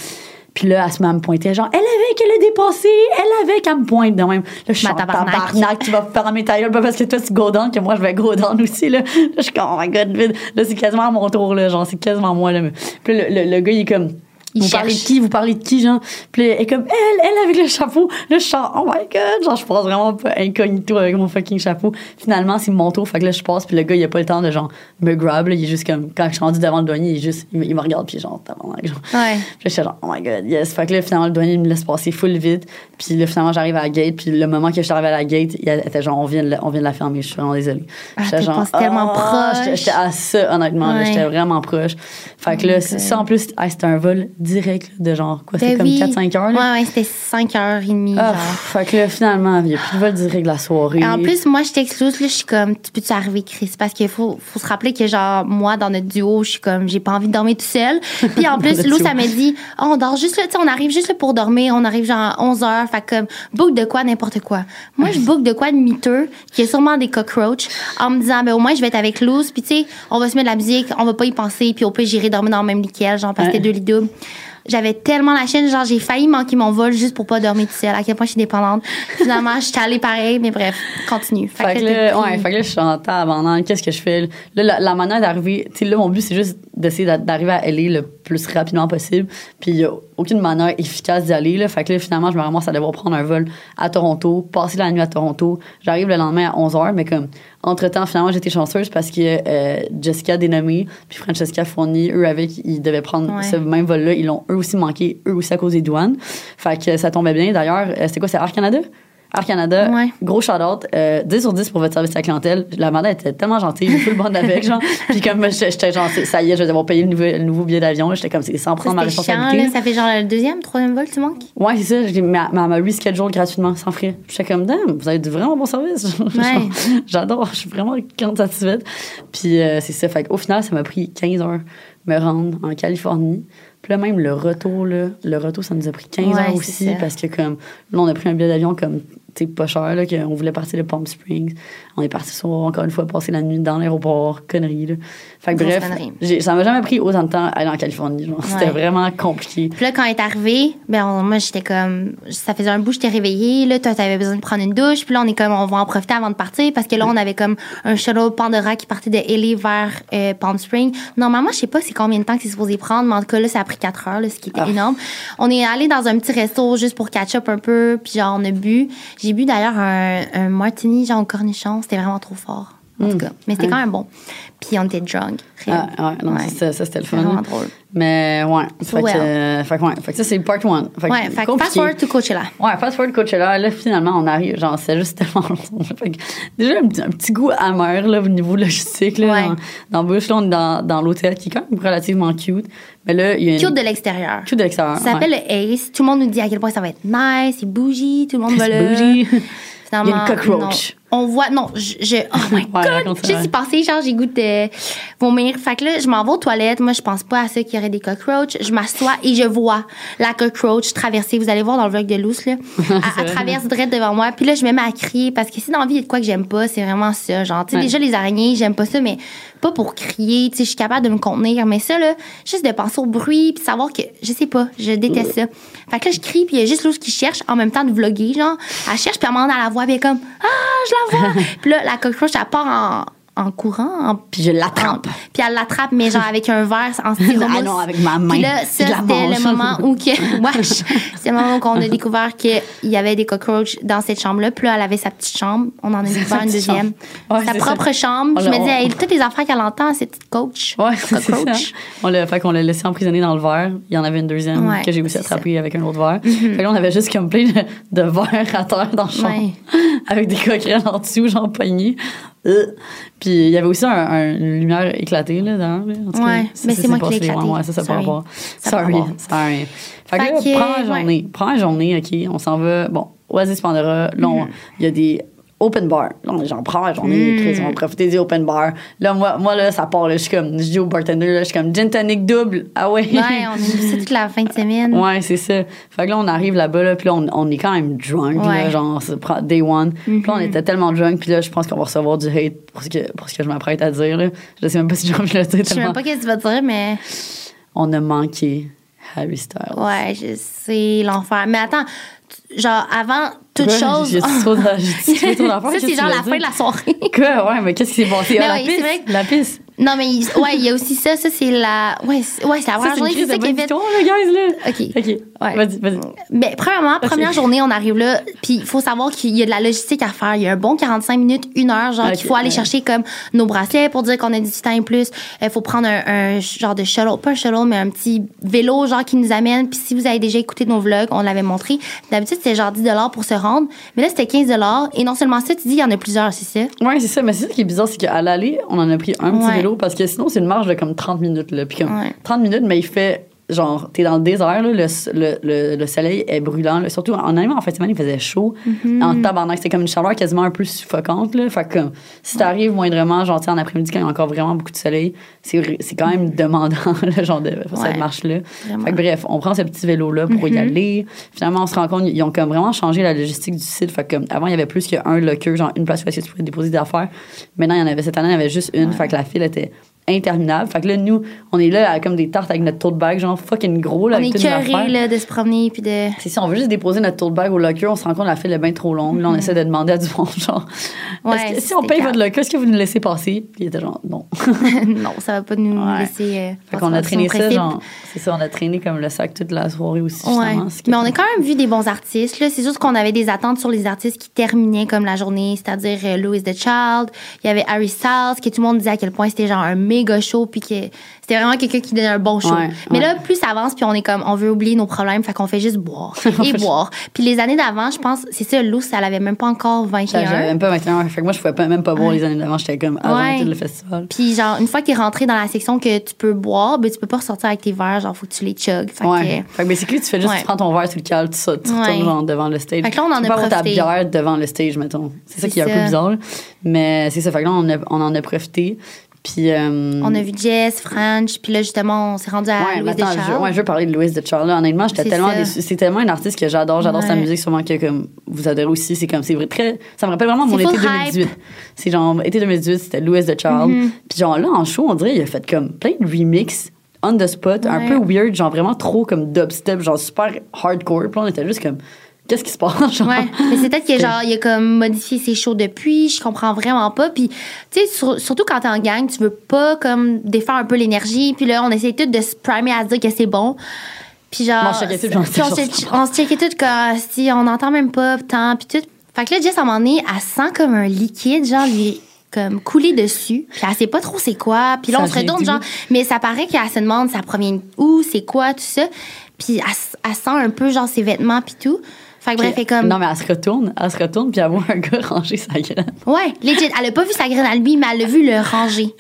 Puis là, elle se met à me pointer, genre, elle avait qu'elle a dépassé, elle avait qu'elle me pointe de même. Là, je suis en tabarnak. tu vas fermer ta gueule, pas parce que toi, tu go down, que moi, je vais go down aussi, là. Là, je suis comme, oh my god, vite. Là, c'est quasiment à mon tour, là, genre, c'est quasiment moi, là. Puis là, le, le, le gars, il est comme, Il vous parlez de qui, vous parlez de qui, genre? Puis elle est comme, elle, elle avec le chapeau. Là, je suis genre, oh my god, genre, je passe vraiment pas incognito avec mon fucking chapeau. Finalement, c'est mon tour, fait que là, je passe, puis le gars, il a pas le temps de, genre, me grab, là. Il est juste comme, quand je suis rendu devant le douanier, il est juste, il, me- regarde, puis genre, tabarnak, genre. Ouais. Puis là, j'étais genre, oh my god, yes. Fait que là, finalement, le douanier me laisse passer full vite. Puis là, finalement, j'arrive à la gate. Puis le moment que je suis arrivée à la gate, il était genre, on vient de la, on vient de la fermer. Je suis vraiment désolée. Ah, J'étais genre, tellement ah, proche. J'étais à ça, honnêtement. Ouais. J'étais vraiment proche. Fait que Oh là, c'est- God. ça, en plus, hey, c'était un vol direct de genre, quoi, c'était Ben comme oui. 4-5 heures. Là? Ouais, ouais, c'était 5 heures et demie. Ah, genre. fait que là, finalement, il n'y a plus de vol direct de la soirée. En plus, moi, je t'excluse, là, je suis comme, tu peux-tu arriver, Chris? Parce qu'il faut, faut se rappeler que, genre, moi, dans notre duo, je suis comme, j'ai pas envie de dormir tout seul. Puis en plus, Lou, ça m'a dit, oh, on dort juste là, tu sais, on arrive juste là pour dormir, on arrive genre à 11 heures. Fait comme, book de quoi, n'importe quoi. Moi, je book de quoi de miteux, qui est sûrement des cockroaches, en me disant, ben, au moins, je vais être avec Luz, puis tu sais, on va se mettre de la musique, on va pas y penser, puis au pire, j'irai dormir dans le même lit qu'elle, genre, parce que Ouais. c'était deux lits doubles. J'avais tellement la chaîne, genre, j'ai failli manquer mon vol juste pour pas dormir tout seul. À quel point je suis dépendante. Finalement, je suis allée pareil, mais bref, continue. Fait, que, là, ouais, fait que là, je suis en abandon. Qu'est-ce que je fais? Là, la, la manière d'arriver, tu sais, là, mon but, c'est juste d'essayer d'arriver à LA le plus rapidement possible. Puis, il y a aucune manière efficace d'y aller, là. Fait que là, finalement, je me ramasse à devoir prendre un vol à Toronto, passer la nuit à Toronto. J'arrive le lendemain à 11h, mais comme, entre-temps, finalement, j'étais chanceuse parce que euh, Jessica Dénommé puis Francesca Fournier, eux, avec, ils devaient prendre Ouais. ce même vol-là. Ils l'ont eux aussi manqué, eux aussi à cause des douanes. Fait que ça tombait bien. D'ailleurs, euh, c'était quoi? C'est Air Canada? Air Canada, Ouais. gros shout-out, euh, 10 sur 10 pour votre service à la clientèle. La madame était tellement gentille, j'ai fait le bon avec, genre. Puis comme j'étais genre, ça y est, je vais devoir payer le nouveau, le nouveau billet d'avion. J'étais comme, c'est sans prendre ma chiant, responsabilité. Ça fait genre le deuxième, troisième vol, tu manques? Ouais, c'est ça. J'ai- Mais elle m'a reschedule gratuitement, sans frais. J'étais comme, damn, vous avez du vraiment bon service. J'adore, je suis vraiment satisfaite. Puis euh, c'est ça. Fait qu'au final, ça m'a pris 15 heures me rendre en Californie. Là, même le retour, là, le retour, ça nous a pris 15 Ouais, heures c'est aussi. Parce que comme, là, on a pris un billet d'avion comme, tu sais, pas cher, là, qu'on voulait partir de Palm Springs. On est parti sur, encore une fois, passer la nuit dans l'aéroport, connerie, là. Fait que bref, ça m'a jamais pris autant de temps à aller en Californie. genre. C'était Ouais. vraiment compliqué. Puis là, quand elle est arrivée, ben, on- moi, j'étais comme. Ça faisait un bout, j'étais réveillée. Là, toi, t'avais besoin de prendre une douche. Puis là, on est comme, on va en profiter avant de partir. Parce que là, on avait comme un shuttle Pandora qui partait de LA vers euh, Palm Springs. Normalement, je sais pas c'est combien de temps que c'est supposé prendre, mais en tout cas, là, ça a pris 4 heures, là, ce qui était Ah. énorme. On est allé dans un petit resto juste pour catch up un peu. Puis genre, on a bu. J'ai bu d'ailleurs un, un martini, genre au cornichon. C'était vraiment trop fort. En tout cas. Mais c'était quand même bon. Puis on était drunk. Ah, ouais, non, Ouais. ça, ça, c'était le fun. vraiment drôle. Mais ouais. Fait, que, well. euh, fait que ouais. Fait que ça, c'est part one. Fait que Ouais, fait que fast forward to Coachella. Ouais, fast forward Coachella. Là, finalement, on arrive. Genre, c'est juste tellement long. Fait que déjà, un petit, un petit goût amer, là, au niveau logistique, là. Ouais. Dans, dans Bush, là, on est dans, dans l'hôtel qui est quand même relativement cute. Mais là, il y a une. Cute de l'extérieur. Cute de l'extérieur. Ça s'appelle le Ace. Tout le monde nous dit à quel point ça va être nice, c'est bougie, tout le monde va C'est là. bougie. Finalement, Il y a une cockroach. On voit, non, je, je- oh my Ouais, god, j'ai passé, genre, j'ai goût de vomir. Fait que là, je m'en vais aux toilettes. Moi, je pense pas à ça qu'il y aurait des cockroaches. Je m'assois et je vois la cockroach traverser. Vous allez voir dans le vlog de Luce, là. Elle, elle traverse direct devant moi. Puis là, je me mets à crier parce que si dans la vie, il y a de quoi que j'aime pas, c'est vraiment ça. Genre, tu sais, Ouais. déjà, les araignées, j'aime pas ça, mais pas pour crier. Tu sais, je suis capable de me contenir. Mais ça, là, juste de penser au bruit puis savoir que, je sais pas, je déteste ça. Fait que là, je crie puis il y a juste Luce qui cherche en même temps de vlogger, genre. Elle cherche puis elle m'en à la voix est comme, ah, je la vois. puis là, la elle part en, courant, en Puis je l'attrape. puis elle l'attrape, mais genre avec un verre en styromousse. Ah non, avec ma main. Puis là, ça, c'était le moment où que, wesh, c'est le moment où on a découvert qu'il y avait des cockroaches dans cette chambre-là. Puis là, elle avait sa petite chambre. On en a découvert une deuxième. Ouais, sa propre ça. chambre. On Je me disais, hey, toutes les affaires qu'elle entend, cette petite coach. Ouais, cockroach. On l'a, fait qu'on l'a laissé emprisonner dans le verre. Il y en avait une deuxième Ouais, que j'ai aussi attrapée avec un autre verre. Fait que là, on avait juste comme plein de, de verres à terre dans le champ. Ouais. Avec des coquerelles en dessous, genre poignées. Euh. Puis il y avait aussi un, un- une lumière éclatée, là, dedans. là. En tout cas, Ouais, ça, mais c'est moi qui l'ai éclaté. Ouais, ouais, ça, ça peut Sorry. Ça peut Sorry. Sorry. Fait que là, première ouais. journée. Première journée, OK, on s'en va. Bon, Oasis Pandora. Là, Mhm. on- il y a des open bar. Là, on est genre première journée, Mm. Chris, on va profiter des open bar. Là, moi, moi là, ça part, là, je suis comme, je dis au bartender, là, je suis comme gin tonic double. Ah ouais. Ouais, on ça toute la fin de semaine. Ouais, c'est ça. Fait que là, on arrive là-bas, là, puis là, on, on est quand même drunk, là, genre, day one. Puis là, on était tellement drunk, puis là, je pense qu'on va recevoir du hate pour ce que, pour ce que je m'apprête à dire, là. Je sais même pas si j'ai envie de le dire Je sais même pas qu'est-ce que tu vas dire, mais On a manqué Harry Styles. ouais, je sais, l'enfer. Mais attends, genre, avant toute chose. J'ai trop d'affaires, ça, c'est genre la fin de la soirée. Quoi? Ouais, mais qu'est-ce qui s'est passé? Ah, la piste. La piste. Non, mais il- ouais, il y a aussi ça. Ça, c'est la. Ouais, c'est ouais, c'est la première journée. C'est ça qui est fait. histoire, là, guys, là. OK. OK. Ouais. Vas-y, vas-y. Mais premièrement, première journée, on arrive là, puis il faut savoir qu'il y a de la logistique à faire. Il y a un bon 45 minutes, une heure, genre qu'il faut aller ouais. chercher comme nos bracelets pour dire qu'on a 18 ans et plus. Il faut prendre un, un genre de shuttle, pas un shuttle, mais un petit vélo genre qui nous amène. Puis si vous avez déjà écouté nos vlogs, on l'avait montré. D'habitude, c'était genre 10 pour se rendre, mais là c'était 15 Et non seulement ça, tu dis il y en a plusieurs, c'est ça? Ouais, c'est ça. Mais c'est ça qui est bizarre, c'est qu'à l'aller, on en a pris un petit Ouais. Vélo parce que sinon, c'est une marche de comme 30 minutes. Là. Puis comme Ouais. 30 minutes, mais il fait genre, t'es dans le désert, là, le, le, le, le soleil est brûlant. là. Surtout en arrivant en semaine, il faisait chaud. Mm-hmm. En tabarnak, c'était comme une chaleur quasiment un peu suffocante. Là. Fait que comme, si t'arrives moindrement, genre, en après-midi, quand il y a encore vraiment beaucoup de soleil, c'est c'est quand même demandant, le genre de Ouais. cette marche-là. Fait que bref, on prend ce petit vélo-là pour y aller. Finalement, on se rend compte, ils ont comme vraiment changé la logistique du site. Fait que comme, avant, il y avait plus qu'un locker, genre une place où tu pouvais déposer des affaires. Maintenant, il y en avait, cette année, il y en avait juste une. Fait que la file était interminable. Fait que là, nous, on est là à- comme des tartes avec notre tote bag, genre fucking gros, là, On est avec affaires. curé, là, de se promener, puis de. C'est ça, on veut juste déposer notre tote bag au locker, on se rend compte que la file est bien trop longue. Là, on essaie de demander à du monde, genre, Ouais, que si on paye calme. votre locker, est-ce que vous nous laissez passer? Puis il était genre, non. non, ça va pas nous Ouais. laisser. euh, Fait qu'on a traîné ça, genre, c'est ça, on a traîné comme le sac toute la soirée aussi, Ouais. Mais est on a quand même vu des bons artistes. là. C'est juste qu'on avait des attentes sur les artistes qui terminaient comme la journée, c'est-à-dire euh, Louis the Child. Il y avait Harry Styles, que tout le monde disait à quel point c'était genre un méga show, puis que c'était vraiment quelqu'un qui donnait un bon show. Ouais, Mais ouais. là, plus ça avance, puis on est comme, on veut oublier nos problèmes, fait qu'on fait juste boire et boire. Puis les années d'avant, je pense, c'est ça, Lou, elle avait même pas encore J'avais 21. même pas 21 Fait que moi, je pouvais pas, même pas boire les années d'avant. J'étais comme avant Ouais. tout le festival. Puis genre, une fois que t'es rentré dans la section que tu peux boire, ben tu peux pas ressortir avec tes verres, genre, faut que tu les chugs. Fait Ouais. que- Fait que basically, tu fais juste, Ouais. tu prends ton verre, tu le cales, tu sautes, tu Ouais. retournes genre devant le stage. Fait que là, on en tu a avoir ta profité. bière devant le stage, mettons. C'est ça qui est un peu ça. bizarre. Mais c'est ça. Fait que là, on, a- on en a profité. Puis. euh, On a vu Jess, French, puis là, justement, on s'est rendu à Ouais, Louis mais attends, je, Deschamps. ouais, je veux parler de Louise de Charles. Honnêtement, j'étais C'est tellement ça. déçue. C'est tellement un artiste que j'adore. J'adore sa musique, sûrement que comme vous adorez aussi. C'est comme, c'est vrai, très. Ça me rappelle vraiment mon été full hype. 2018. C'est genre, été 2018, c'était Louise de Charles. Mm-hmm. Puis genre, là, en show, on dirait, il a fait comme plein de remix on the spot, un peu weird, genre vraiment trop comme dubstep, genre super hardcore. Puis on était juste comme, qu'est-ce qui se passe? Genre, Ouais, mais c'est peut-être que genre il a comme modifié ses shows depuis, je comprends vraiment pas. Puis tu sais sur- surtout quand t'es en gang, tu veux pas comme défaire un peu l'énergie. Puis là on essaie tout de se primer à se dire que c'est bon. Puis genre tout, puis on, se- genre- on se checkait tout comme si on n'entend même pas tant puis tout. Fait que là Jess à un moment donné, elle sent comme un liquide genre lui comme couler dessus, puis elle sait pas trop c'est quoi, puis là on se retourne genre mais ça paraît qu'elle se demande ça provient où, c'est quoi tout ça. Puis elle, elle sent un peu genre ses vêtements puis tout. Fait que bref, elle est comme Non, mais elle se retourne, elle se retourne, puis elle voit un gars ranger sa graine. Ouais, legit. Elle a pas vu sa graine à lui, mais elle l'a vu le ranger.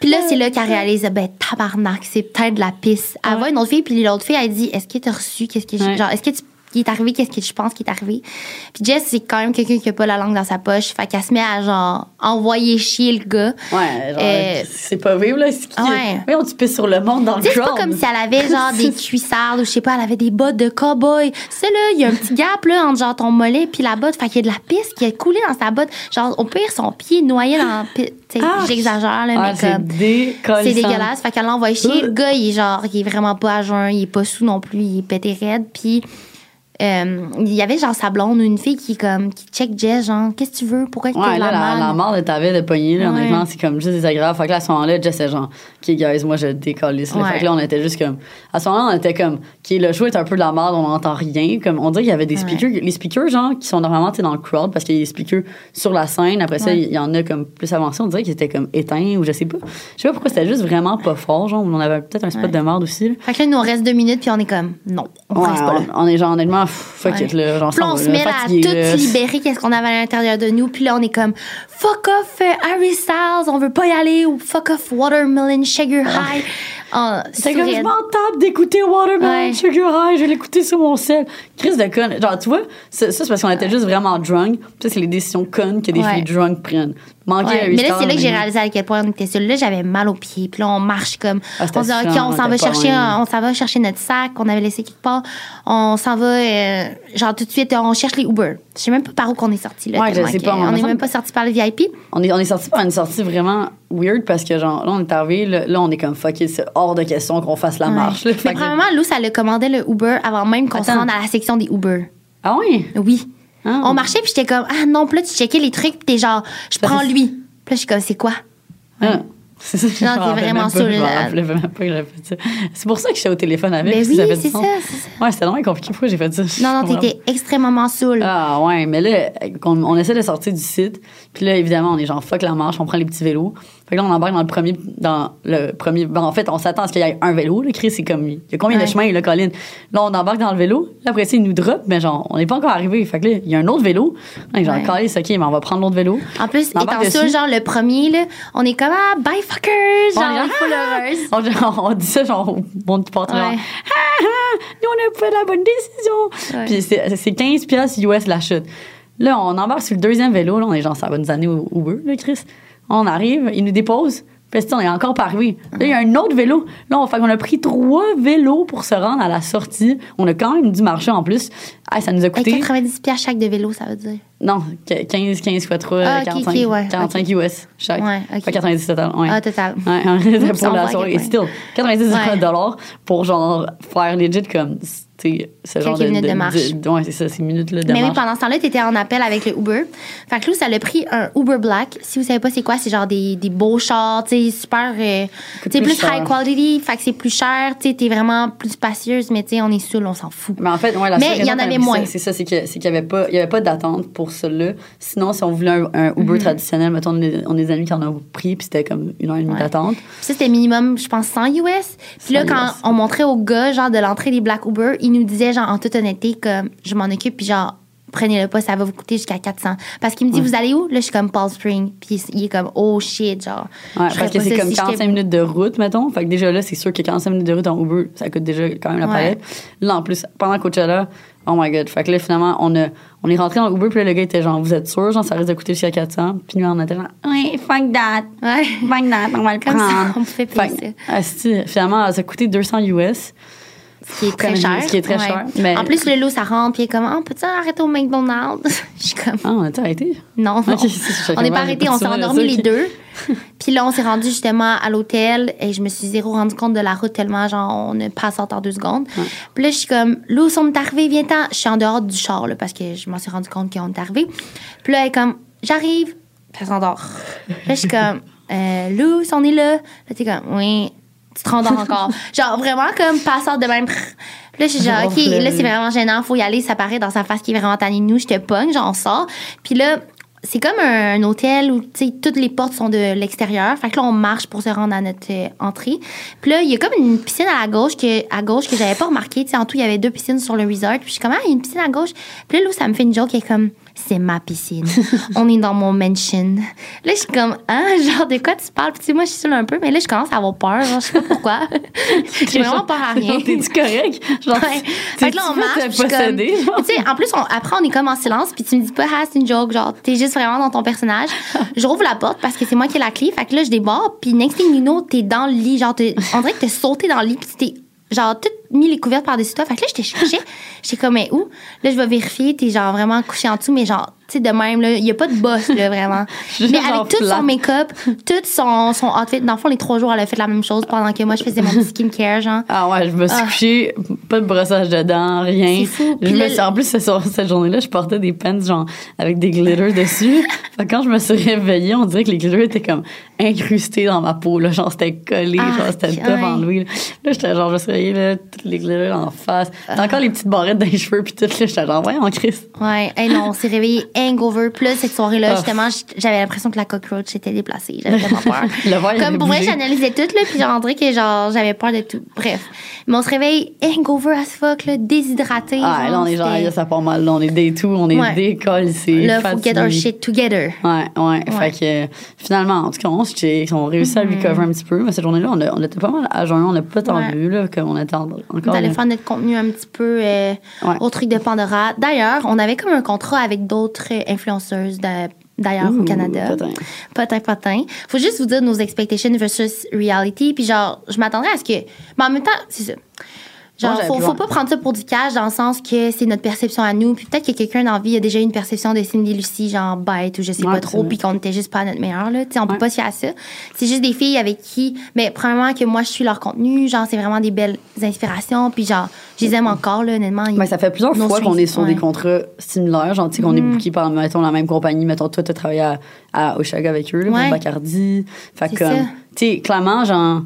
Puis là, c'est là qu'elle réalise, ben, tabarnak, c'est peut-être de la pisse. Elle voit une autre fille, puis l'autre fille, elle dit, est-ce que t'as reçu, qu'est-ce que, Ouais. genre, est-ce que tu, qui est arrivé, qu'est-ce que je pense qui est arrivé. Puis Jess, c'est quand même quelqu'un qui a pas la langue dans sa poche. Fait qu'elle se met à, genre, envoyer chier le gars. Ouais, genre, Euh, c'est pas vivre, là. C'est qui? Ouais. Oui, on tu pisses sur le monde dans le c'est pas comme si elle avait genre des cuissardes ou je sais pas, elle avait des bottes de cow-boy. C'est là, il y a un petit gap là entre genre ton mollet puis la botte, fait qu'il y a de la pisse qui a coulé dans sa botte. Genre au pire son pied noyé dans Ah! j'exagère là, Ah, mais c'est comme c'est dégueulasse. Fait qu'elle l'envoie chier. Le gars, il est genre, il est vraiment pas à jeun, il est pas sous non plus, il est pété raide. Puis euh, il y avait genre sa blonde une fille qui comme qui check Jess, genre, qu'est-ce que tu veux, pourquoi tu Ouais, de là, la la, mort de ta ville de poignée, là, Ouais. honnêtement, c'est comme juste désagréable. Fait que là, à ce moment-là, Jess, c'est genre, OK, guys, moi, je décollisse. là. Ouais. Fait que là, on était juste comme, à ce moment-là, on était comme, OK, le show est un peu de la merde, on n'entend rien. Comme, on dirait qu'il y avait des speakers, les speakers, genre, qui sont normalement, tu dans le crowd, parce qu'il y a des speakers sur la scène. Après ça, il y en a comme plus avancés. On dirait qu'ils étaient comme éteints ou je sais pas. Je sais pas pourquoi c'était juste vraiment pas fort, genre, on avait peut-être un spot de merde aussi, là. Fait que là, il nous reste deux minutes, puis on est comme, non, on reste pas là. on, est genre, honnêtement, fuck Ouais. it, là. Genre, Puis là, on se met à tout libérer qu'est-ce qu'on avait à l'intérieur de nous. Puis là, on est comme fuck off Harry Styles, on veut pas y aller ou fuck off Watermelon Sugar High. Ah, C'est comme je m'en tape d'écouter Watermelon Ouais. Sugar High, je vais l'écouter sur mon sel. Crise de conne. Genre, tu vois, ça, c'est parce qu'on était juste vraiment drunk. Ça, c'est les décisions connes que des filles drunk prennent. Manquer Ouais, Harry mais là, c'est là que j'ai réalisé à quel point on était seul. Là, j'avais mal aux pieds. Puis là, on marche comme. Ah, on se dit, OK, on s'en on va chercher, un- on s'en va chercher notre sac qu'on avait laissé quelque part. On s'en va, euh, genre, tout de suite, on cherche les Uber. Je sais même pas par où qu'on est sorti, là. Ouais, je sais pas, on me est même pas sorti par le VIP. On est, on est sorti par une sortie vraiment weird parce que, genre, là, on est arrivé, là, là, on est comme fucké, c'est hors de question qu'on fasse la Ouais. marche. Là, Mais que- probablement, Lou, ça le commandait le Uber avant même qu'on se rende à la section des Uber. Ah oui? Oui. Ah. On marchait, puis j'étais comme, ah non, puis là, tu checkais les trucs, puis t'es genre, je prends lui. Puis là, je suis comme, c'est quoi? Ah. C'est ça, je Non, t'es vraiment ça. C'est pour ça que j'étais au téléphone avec. Ben parce que oui, c'est ça. Ouais, c'était vraiment compliqué. Pourquoi j'ai fait ça? Non, non, t'étais extrêmement saoul. Ah ouais, mais là, on, on essaie de sortir du site. Puis là, évidemment, on est genre fuck la marche, on prend les petits vélos. Fait que là, on embarque dans le premier. Dans le premier ben, en fait, on s'attend à ce qu'il y ait un vélo. Le Chris, c'est comme. Il y a combien Ouais. de chemins, là, Colin? Là, on embarque dans le vélo. Là, après ça, il nous drop, mais genre, on n'est pas encore arrivé. Fait que là, il y a un autre vélo. Genre. Colin, c'est OK, mais on va prendre l'autre vélo. En plus, étant dessus. genre, le premier, là, on est comme, ah, bye fuckers! Genre, On est on heureuse. On, on dit ça, genre, au monde qui porte genre, Ouais. ah, ah, nous, on a fait la bonne décision. Ouais. Puis c'est c'est 15 piastres US la chute. Là, on embarque sur le deuxième vélo. Là, on est genre, ça va nous amener au Uber, là, Chris. On arrive, il nous dépose. Puis on est encore pas arrivé. Là, il y a un autre vélo. Là, on, fait qu'on a pris trois vélos pour se rendre à la sortie. On a quand même dû marcher en plus Ah, ça nous a Hey, coûté. 90 piastres chaque de vélo, ça veut dire. Non, que- 15, 15 fois 3, Ah, ok, 45. ok, ouais, 45 US chaque. Ouais, ok. Pas 90 total. Ouais. Ah, total. Ouais, pour la soirée. still, 90 Ouais. dollars pour genre faire legit comme, sais, ce genre de. minutes de marche. ouais, c'est ça, ces minutes-là de Mais oui, pendant ce temps-là, tu étais en appel avec le Uber. Fait que là, ça l'a pris un Uber Black. Si vous savez pas c'est quoi, c'est genre des, des beaux chars, tu sais, super. euh, tu sais, plus plus high quality. Fait que c'est plus cher. Tu sais, t'es vraiment plus spacieuse, mais tu sais, on est saoul, on s'en fout. Mais en fait, ouais, la Mais il y en avait moins. C'est ça, c'est qu'il n'y avait pas, il y avait pas d'attente pour cela. Sinon, si on voulait un, un Mhm. Uber traditionnel, mettons, on est, on est des amis qui en ont pris, puis c'était comme une heure et demie Ouais. d'attente. Ça, c'était minimum, je pense, 100 US. Puis là, 100 quand US. on montrait au gars, genre, de l'entrée des Black Uber, il nous disait, genre, en toute honnêteté, que je m'en occupe, puis genre, prenez-le pas, ça va vous coûter jusqu'à 400. Parce qu'il me dit, vous allez où? Là, je suis comme Paul Spring. Puis il est comme, oh shit, genre. Ouais, parce que c'est comme si j'étais 45 minutes de route, mettons. Fait que déjà là, c'est sûr que 45 minutes de route en Uber, ça coûte déjà quand même la Ouais. palette. Là, en plus, pendant Coachella, oh my god. Fait que là, finalement, on, a, on est rentré en Uber, puis là, le gars était genre, vous êtes sûr, genre, ça risque de coûter jusqu'à 400. Puis nous, on était genre, oui, fuck that. Ouais. Fuck that, on va le Comme ça, prendre. on me fait plaisir. finalement, ça a coûté 200 US. Ce qui est très Comme- cher. ce qui est très cher, mais- En plus, le loup, ça rentre, puis il est comme, oh, peut-tu arrêter au McDonald's? je suis comme, Ah, on a-tu arrêté? non, on n'est pas arrêté, on s'est endormis les deux. puis là, on s'est rendu justement à l'hôtel et je me suis zéro rendu compte de la route tellement, genre, on a passé en deux secondes. Puis là, je suis comme, Lou, on est arrivé, viens-t'en. Je suis en dehors du char, là, parce que je m'en suis rendu compte qu'on est arrivé. Puis là, elle est comme, j'arrive. Puis elle s'endort. Là, je suis comme, euh, Lou, on est là. Là, t'es comme, oui. Tu te rendors encore. genre, vraiment comme passeur de même. Puis là, je suis genre, OK, là, c'est vraiment gênant. Faut y aller. Ça paraît dans sa face qui est vraiment tannée de nous. Je te pogne, genre, on sort. Puis là, c'est comme un, un hôtel où, tu sais, toutes les portes sont de l'extérieur. Fait que là, on marche pour se rendre à notre euh, entrée. Puis là, il y a comme une piscine à la gauche que, à gauche que j'avais pas remarqué. Tu sais, en tout, il y avait deux piscines sur le resort. Puis je suis comme, ah, il y a une piscine à gauche. Puis là, Lou, ça me fait une joke qui est comme, c'est ma piscine. on est dans mon mansion. Là, je suis comme, ah, genre, de quoi tu parles? Puis tu sais, moi, je suis seule un peu, mais là, je commence à avoir peur. Genre, je sais pas pourquoi. J'ai vraiment peur à rien. T'es-tu correct? Genre, Ouais. Fait que là, on marche. posséder, comme-? Tu sais, en plus, on- après, on est comme en silence, puis tu me dis pas, ah, c'est une joke. Genre, t'es juste vraiment dans ton personnage. Je rouvre la porte parce que c'est moi qui ai la clé. Fait que là, je déborde, puis next thing you know, t'es dans le lit. Genre, t'es- on dirait que t'es sauté dans le lit, puis t'es, genre, tout mis les couvertes par-dessus toi. Fait que là, je t'ai cherché. J'étais comme, mais où? Là, je vais vérifier, t'es genre vraiment couché en dessous, mais genre, sais, de même, il y a pas de boss, là, vraiment. Mais avec tout son make-up, tout son, son outfit. Dans le fond, les trois jours, elle a fait la même chose pendant que moi, je faisais mon petit skincare, genre. Ah ouais, je me suis Ah. couchée, pas de brossage de dents, rien. C'est fou. Je Puis me suis- en plus, sur cette journée-là, je portais des pants genre avec des glitters dessus. fait quand je me suis réveillée, on dirait que les glitters étaient comme incrustés dans ma peau. Là, genre, c'était collé, Ah, genre, c'était ouais. top enlevé. Là, Là, j'étais genre, je me suis réveillée, là, les glitters en face. Encore les petites barrettes dans les cheveux, puis tout, là, j'étais genre, ouais, en crise. Ouais, hey non, on s'est réveillé hangover. Puis là, cette soirée-là, justement, j'avais l'impression que la cockroach était déplacée. J'avais tellement peur. Le Comme pour vrai, j'analysais tout, là, puis genre, on dirait que genre, j'avais peur de tout. Bref. Mais on se réveille hangover as fuck, là, déshydraté. Ah, là, on est genre, ça part mal. Là, on est day two, on est Ouais. décollé, c'est Là, faut get our shit together. Ouais, ouais, Fait que finalement, en tout cas, on, on réussit à recover un petit peu. Mais cette journée-là, on, on était pas mal à jeun, on n'a pas tant Mm-hmm. Vu, là, comme on était en- On encore. allait là. faire notre contenu un petit peu euh, au truc de Pandora. D'ailleurs, on avait comme un contrat avec d'autres influenceuses de- d'ailleurs au Canada. potin. Potin, potin. Faut juste vous dire nos expectations versus reality. Puis genre, je m'attendrais à ce que. Mais en même temps, c'est ça. Genre, Moi, faut, faut pas prendre ça pour du cash dans le sens que c'est notre perception à nous. Puis peut-être que quelqu'un dans la vie a déjà eu une perception de Cindy Lucie, genre bête ou je sais Ouais, pas trop, puis qu'on était juste pas à notre meilleur. Là. Tu sais, on peut Ouais. pas se fier à ça. C'est juste des filles avec qui. Mais premièrement, que moi, je suis leur contenu. Genre, c'est vraiment des belles inspirations. Puis genre, je les aime encore, là, honnêtement. Mais ça fait plusieurs fois qu'on est sur ouais. Des contrats similaires, genre, tu sais, qu'on est booké par, mettons, la même compagnie. Mettons, toi, t'as travaillé à, à Oshaga avec eux, là, Bacardi. Fait comme, tu sais, clairement, genre,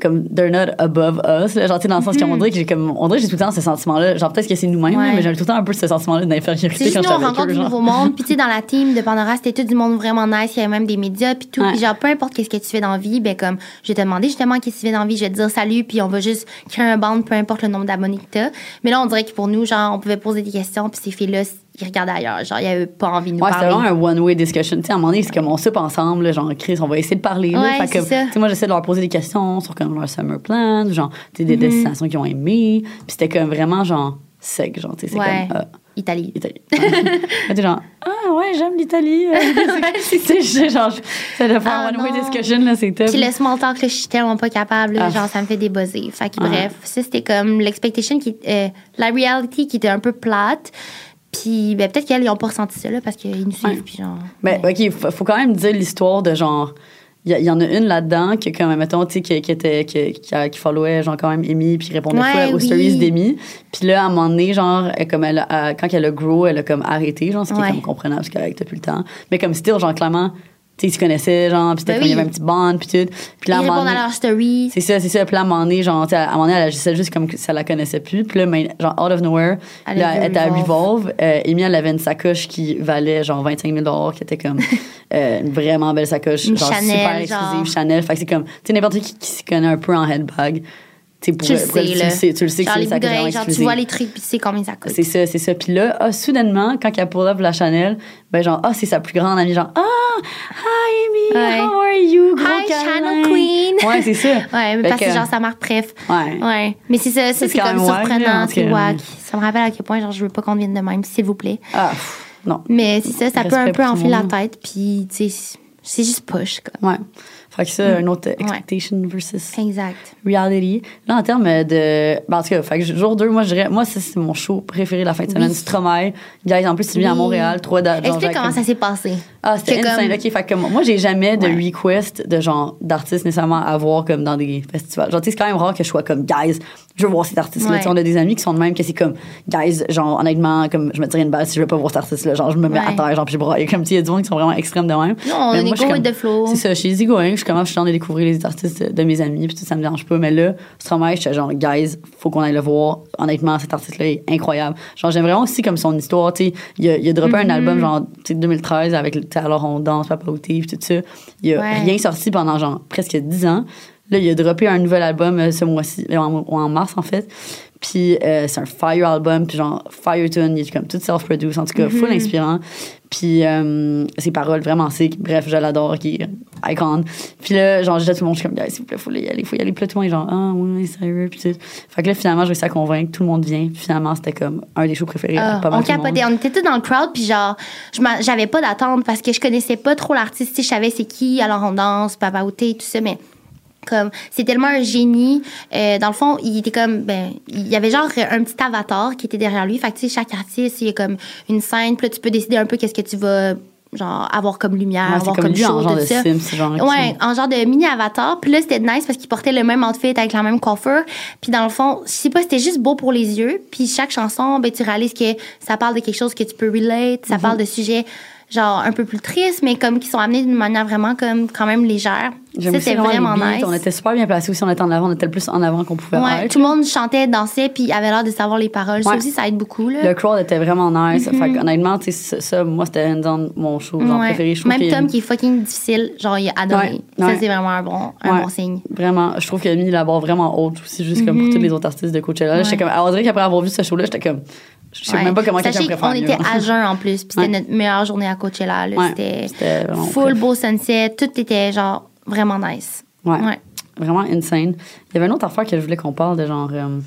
comme, they're not above us, là, genre, tu sais, dans le sens qu'on dirait que j'ai comme, on dirait que j'ai tout le temps ce sentiment-là. Genre, peut-être que c'est nous-mêmes. Ouais. là, mais j'ai tout le temps un peu ce sentiment-là C'est d'infériorité quand nous, je on rencontre eux, du nouveau monde. Puis, tu sais, dans la team de Pandora, c'était tout du monde vraiment nice. Il y avait même des médias, puis tout. Ouais. Puis, genre, peu importe qu'est-ce que tu fais dans la vie, ben, comme, je vais te demander justement qu'est-ce que tu fais dans la vie. Je vais te dire salut, puis on va juste créer un band, peu importe le nombre d'abonnés que t'as. Mais là, on dirait que pour nous, genre, on pouvait poser des questions, puis ces filles-là, ils regardaient ailleurs. Genre, ils avaient pas envie de nous Ouais, c'était vraiment un one-way discussion. Tu sais, à un moment donné, c'est comme on soupe ensemble, genre, Chris, on va essayer de parler. là. Ouais, Fait que, ça. moi, j'essaie de leur poser des questions sur comme leur summer plan, genre, tu sais, Mm-hmm. des destinations qu'ils ont aimées. Puis c'était comme vraiment, genre, sec, genre, tu sais, c'est Ouais. comme. ah. Italie. Italie. Genre, ah ouais, j'aime l'Italie. c'est genre, c'est de faire Ah, one way non. discussion, là, c'est top. Puis le small talk, là, je suis tellement pas capable. là, Ah. Genre, ça me fait débuzzer. Fait que Ah. bref, ça, c'était comme l'expectation, qui euh, la reality qui était un peu plate. Puis ben, peut-être qu'elles, ils ont pas ressenti ça, là, parce qu'ils nous suivent. Ouais. Puis genre. Ben. OK, faut, faut quand même dire l'histoire de genre. Il y, y en a une là-dedans qui, comme, mettons, tu sais, qui, qui était, qui, qui, followait, genre, quand même, Amy, puis répondait Ouais, aux oui. stories d'Amy. Puis là, à un moment donné, genre, elle, comme elle, a- quand elle a grow, elle a comme arrêté, genre, ce qui Ouais. est comme comprenable, parce qu'elle t'as plus le temps. Mais comme still, genre, clairement, tu sais, ils se connaissaient, genre, puis c'était Ben comme, il y avait un petit bond, puis tout. Puis là, Ils répondent à donné- leur story. c'est ça, c'est ça. Puis là, à un moment donné, genre, tu sais, à un moment donné, elle agissait juste comme si elle la connaissait plus. Puis là, mais, genre, out of nowhere, Elle là, était à Revolve. Euh, Amy, elle avait une sacoche qui valait, genre, 25 000 qui était comme euh, une vraiment belle sacoche. Une genre, Chanel, super exclusive, genre. Chanel. Fait que c'est comme, tu sais, n'importe qui qui s'y connaît un peu en headbag. Tu pour- le pour- sais, tu le sais, tu le sais que c'est les genre, tu vois les trucs, puis tu sais combien ça coûte. C'est ça, c'est ça. Puis là, ah, soudainement, quand pull up la Chanel, ben genre, ah, c'est sa plus grande amie, genre, ah, hi Amy, Ouais. how are you, gros Hi, câlin. Channel Queen. Ouais, c'est ça. Ouais, mais Fait parce que genre sa marque préf. Ouais. Ouais. Mais c'est ça, ça C'est comme surprenant, c'est wack. Ça me rappelle à quel point genre je veux pas qu'on devienne de même, s'il vous plaît. Ah, pff, non. Mais c'est ça, ça peut un peu pour enfler le la tête, puis tu sais, c'est juste push quoi. Ouais. Fait que ça, un autre euh, expectation versus Exact. reality. Là, en termes de. Ben, en tout cas, fait que jour 2, moi, je dirais. Moi, ça, c'est mon show préféré de la fin de semaine. Oui. Stromae. Guys, en plus, tu viens à. Montréal. Trois dates. Explique comment comme- ça s'est passé? Ah, c'était insane. comme- OK, fait que moi, j'ai jamais de Ouais. request de genre d'artistes nécessairement à voir comme dans des festivals. Genre, tu sais, c'est quand même rare que je sois comme, guys, je veux voir cet artiste-là. Ouais. On a des amis qui sont de même que c'est comme, guys, genre, honnêtement, comme, je me tirais une balle si je veux pas voir cet artiste-là. Genre, je me mets à Ouais. terre, genre, puis je braille. Comme, tu il y a du monde qui sont vraiment extrêmes de même. Non, on est go comme- with the flow. C'est ça, je suis easy going. Je suis comme, je suis en train de découvrir les artistes de mes amis, puis tout ça me dérange pas. Mais là, Stromae, j'étais genre, guys, faut qu'on aille le voir. Honnêtement, cet artiste-là est incroyable. Genre, j'aime vraiment aussi comme son histoire, tu sais. Il a, il a droppé Mm-hmm. un album, genre, tu sais, 2013, avec, alors on danse, Papa puis tout ça. Il a Ouais. rien sorti pendant, genre, presque 10 ans. Là, il a droppé un nouvel album euh, ce mois-ci, euh, en, en mars, en fait. Puis euh, c'est un fire album, puis genre fire tune, il est comme tout self-produce, en tout cas, full inspirant. Puis euh, ses paroles vraiment sick. Bref, je l'adore, qui est icon. Puis là, genre, à tout le monde, je suis comme, s'il vous plaît, faut y aller, faut y aller. Puis là, tout le monde est genre, ah, oui, sérieux, puis tout. Fait que là, finalement, j'ai réussi à convaincre, tout le monde vient. Puis finalement, c'était comme un des shows préférés Ah, pas mal on capotait, on était tous dans le crowd, puis genre, j'avais pas d'attente parce que je connaissais pas trop l'artiste. Tu sais, Je savais c'est qui, alors on danse, Papa Outé, tout ça, mais comme c'est tellement un génie. Euh, dans le fond, il était comme, ben, il y avait genre un petit avatar qui était derrière lui. Fait que tu sais, chaque artiste, il y a comme une scène, puis là, tu peux décider un peu qu'est-ce que tu vas genre avoir comme lumière, Ouais, avoir comme comme lui en genre de ça. Sims, genre, Ouais, en genre de mini avatar. Puis là, c'était nice parce qu'il portait le même outfit avec la même coiffure. Puis dans le fond, je sais pas, c'était juste beau pour les yeux. Puis chaque chanson, ben tu réalises que ça parle de quelque chose que tu peux relate, Mhm. ça parle de sujets genre un peu plus tristes, mais comme qui sont amenés d'une manière vraiment comme quand même légère. Ça, c'était vraiment les beats. nice. On était super bien placés aussi, on était en avant, on était le plus en avant qu'on pouvait Ouais, être. tout le monde chantait, dansait, puis avait l'air de savoir les paroles. Ça Ouais. aussi, ça aide beaucoup. Là. Le crowd était vraiment nice. Fait que, honnêtement, tu sais, ça, ça, moi, c'était hands down mon show, genre Mm-hmm. Ouais. préféré. Je Même Tom, qui est fucking difficile, genre, il a adoré. Ça, c'est vraiment un bon, un bon signe. Vraiment, je trouve qu'il a mis la barre vraiment haute aussi, juste comme pour tous les autres artistes de Coachella. J'étais Mm-hmm. Comme, on dirait qu'après avoir vu ce show-là, j'étais comme, je sais Ouais. même pas comment quelqu'un préfère qu'on mieux. était à jeun en plus, puis c'était Ouais. notre meilleure journée à Coachella. là. Ouais, C'était full beau sunset, tout était genre vraiment nice. Ouais. Ouais. Vraiment insane. Il y avait une autre affaire que je voulais qu'on parle de genre. euh,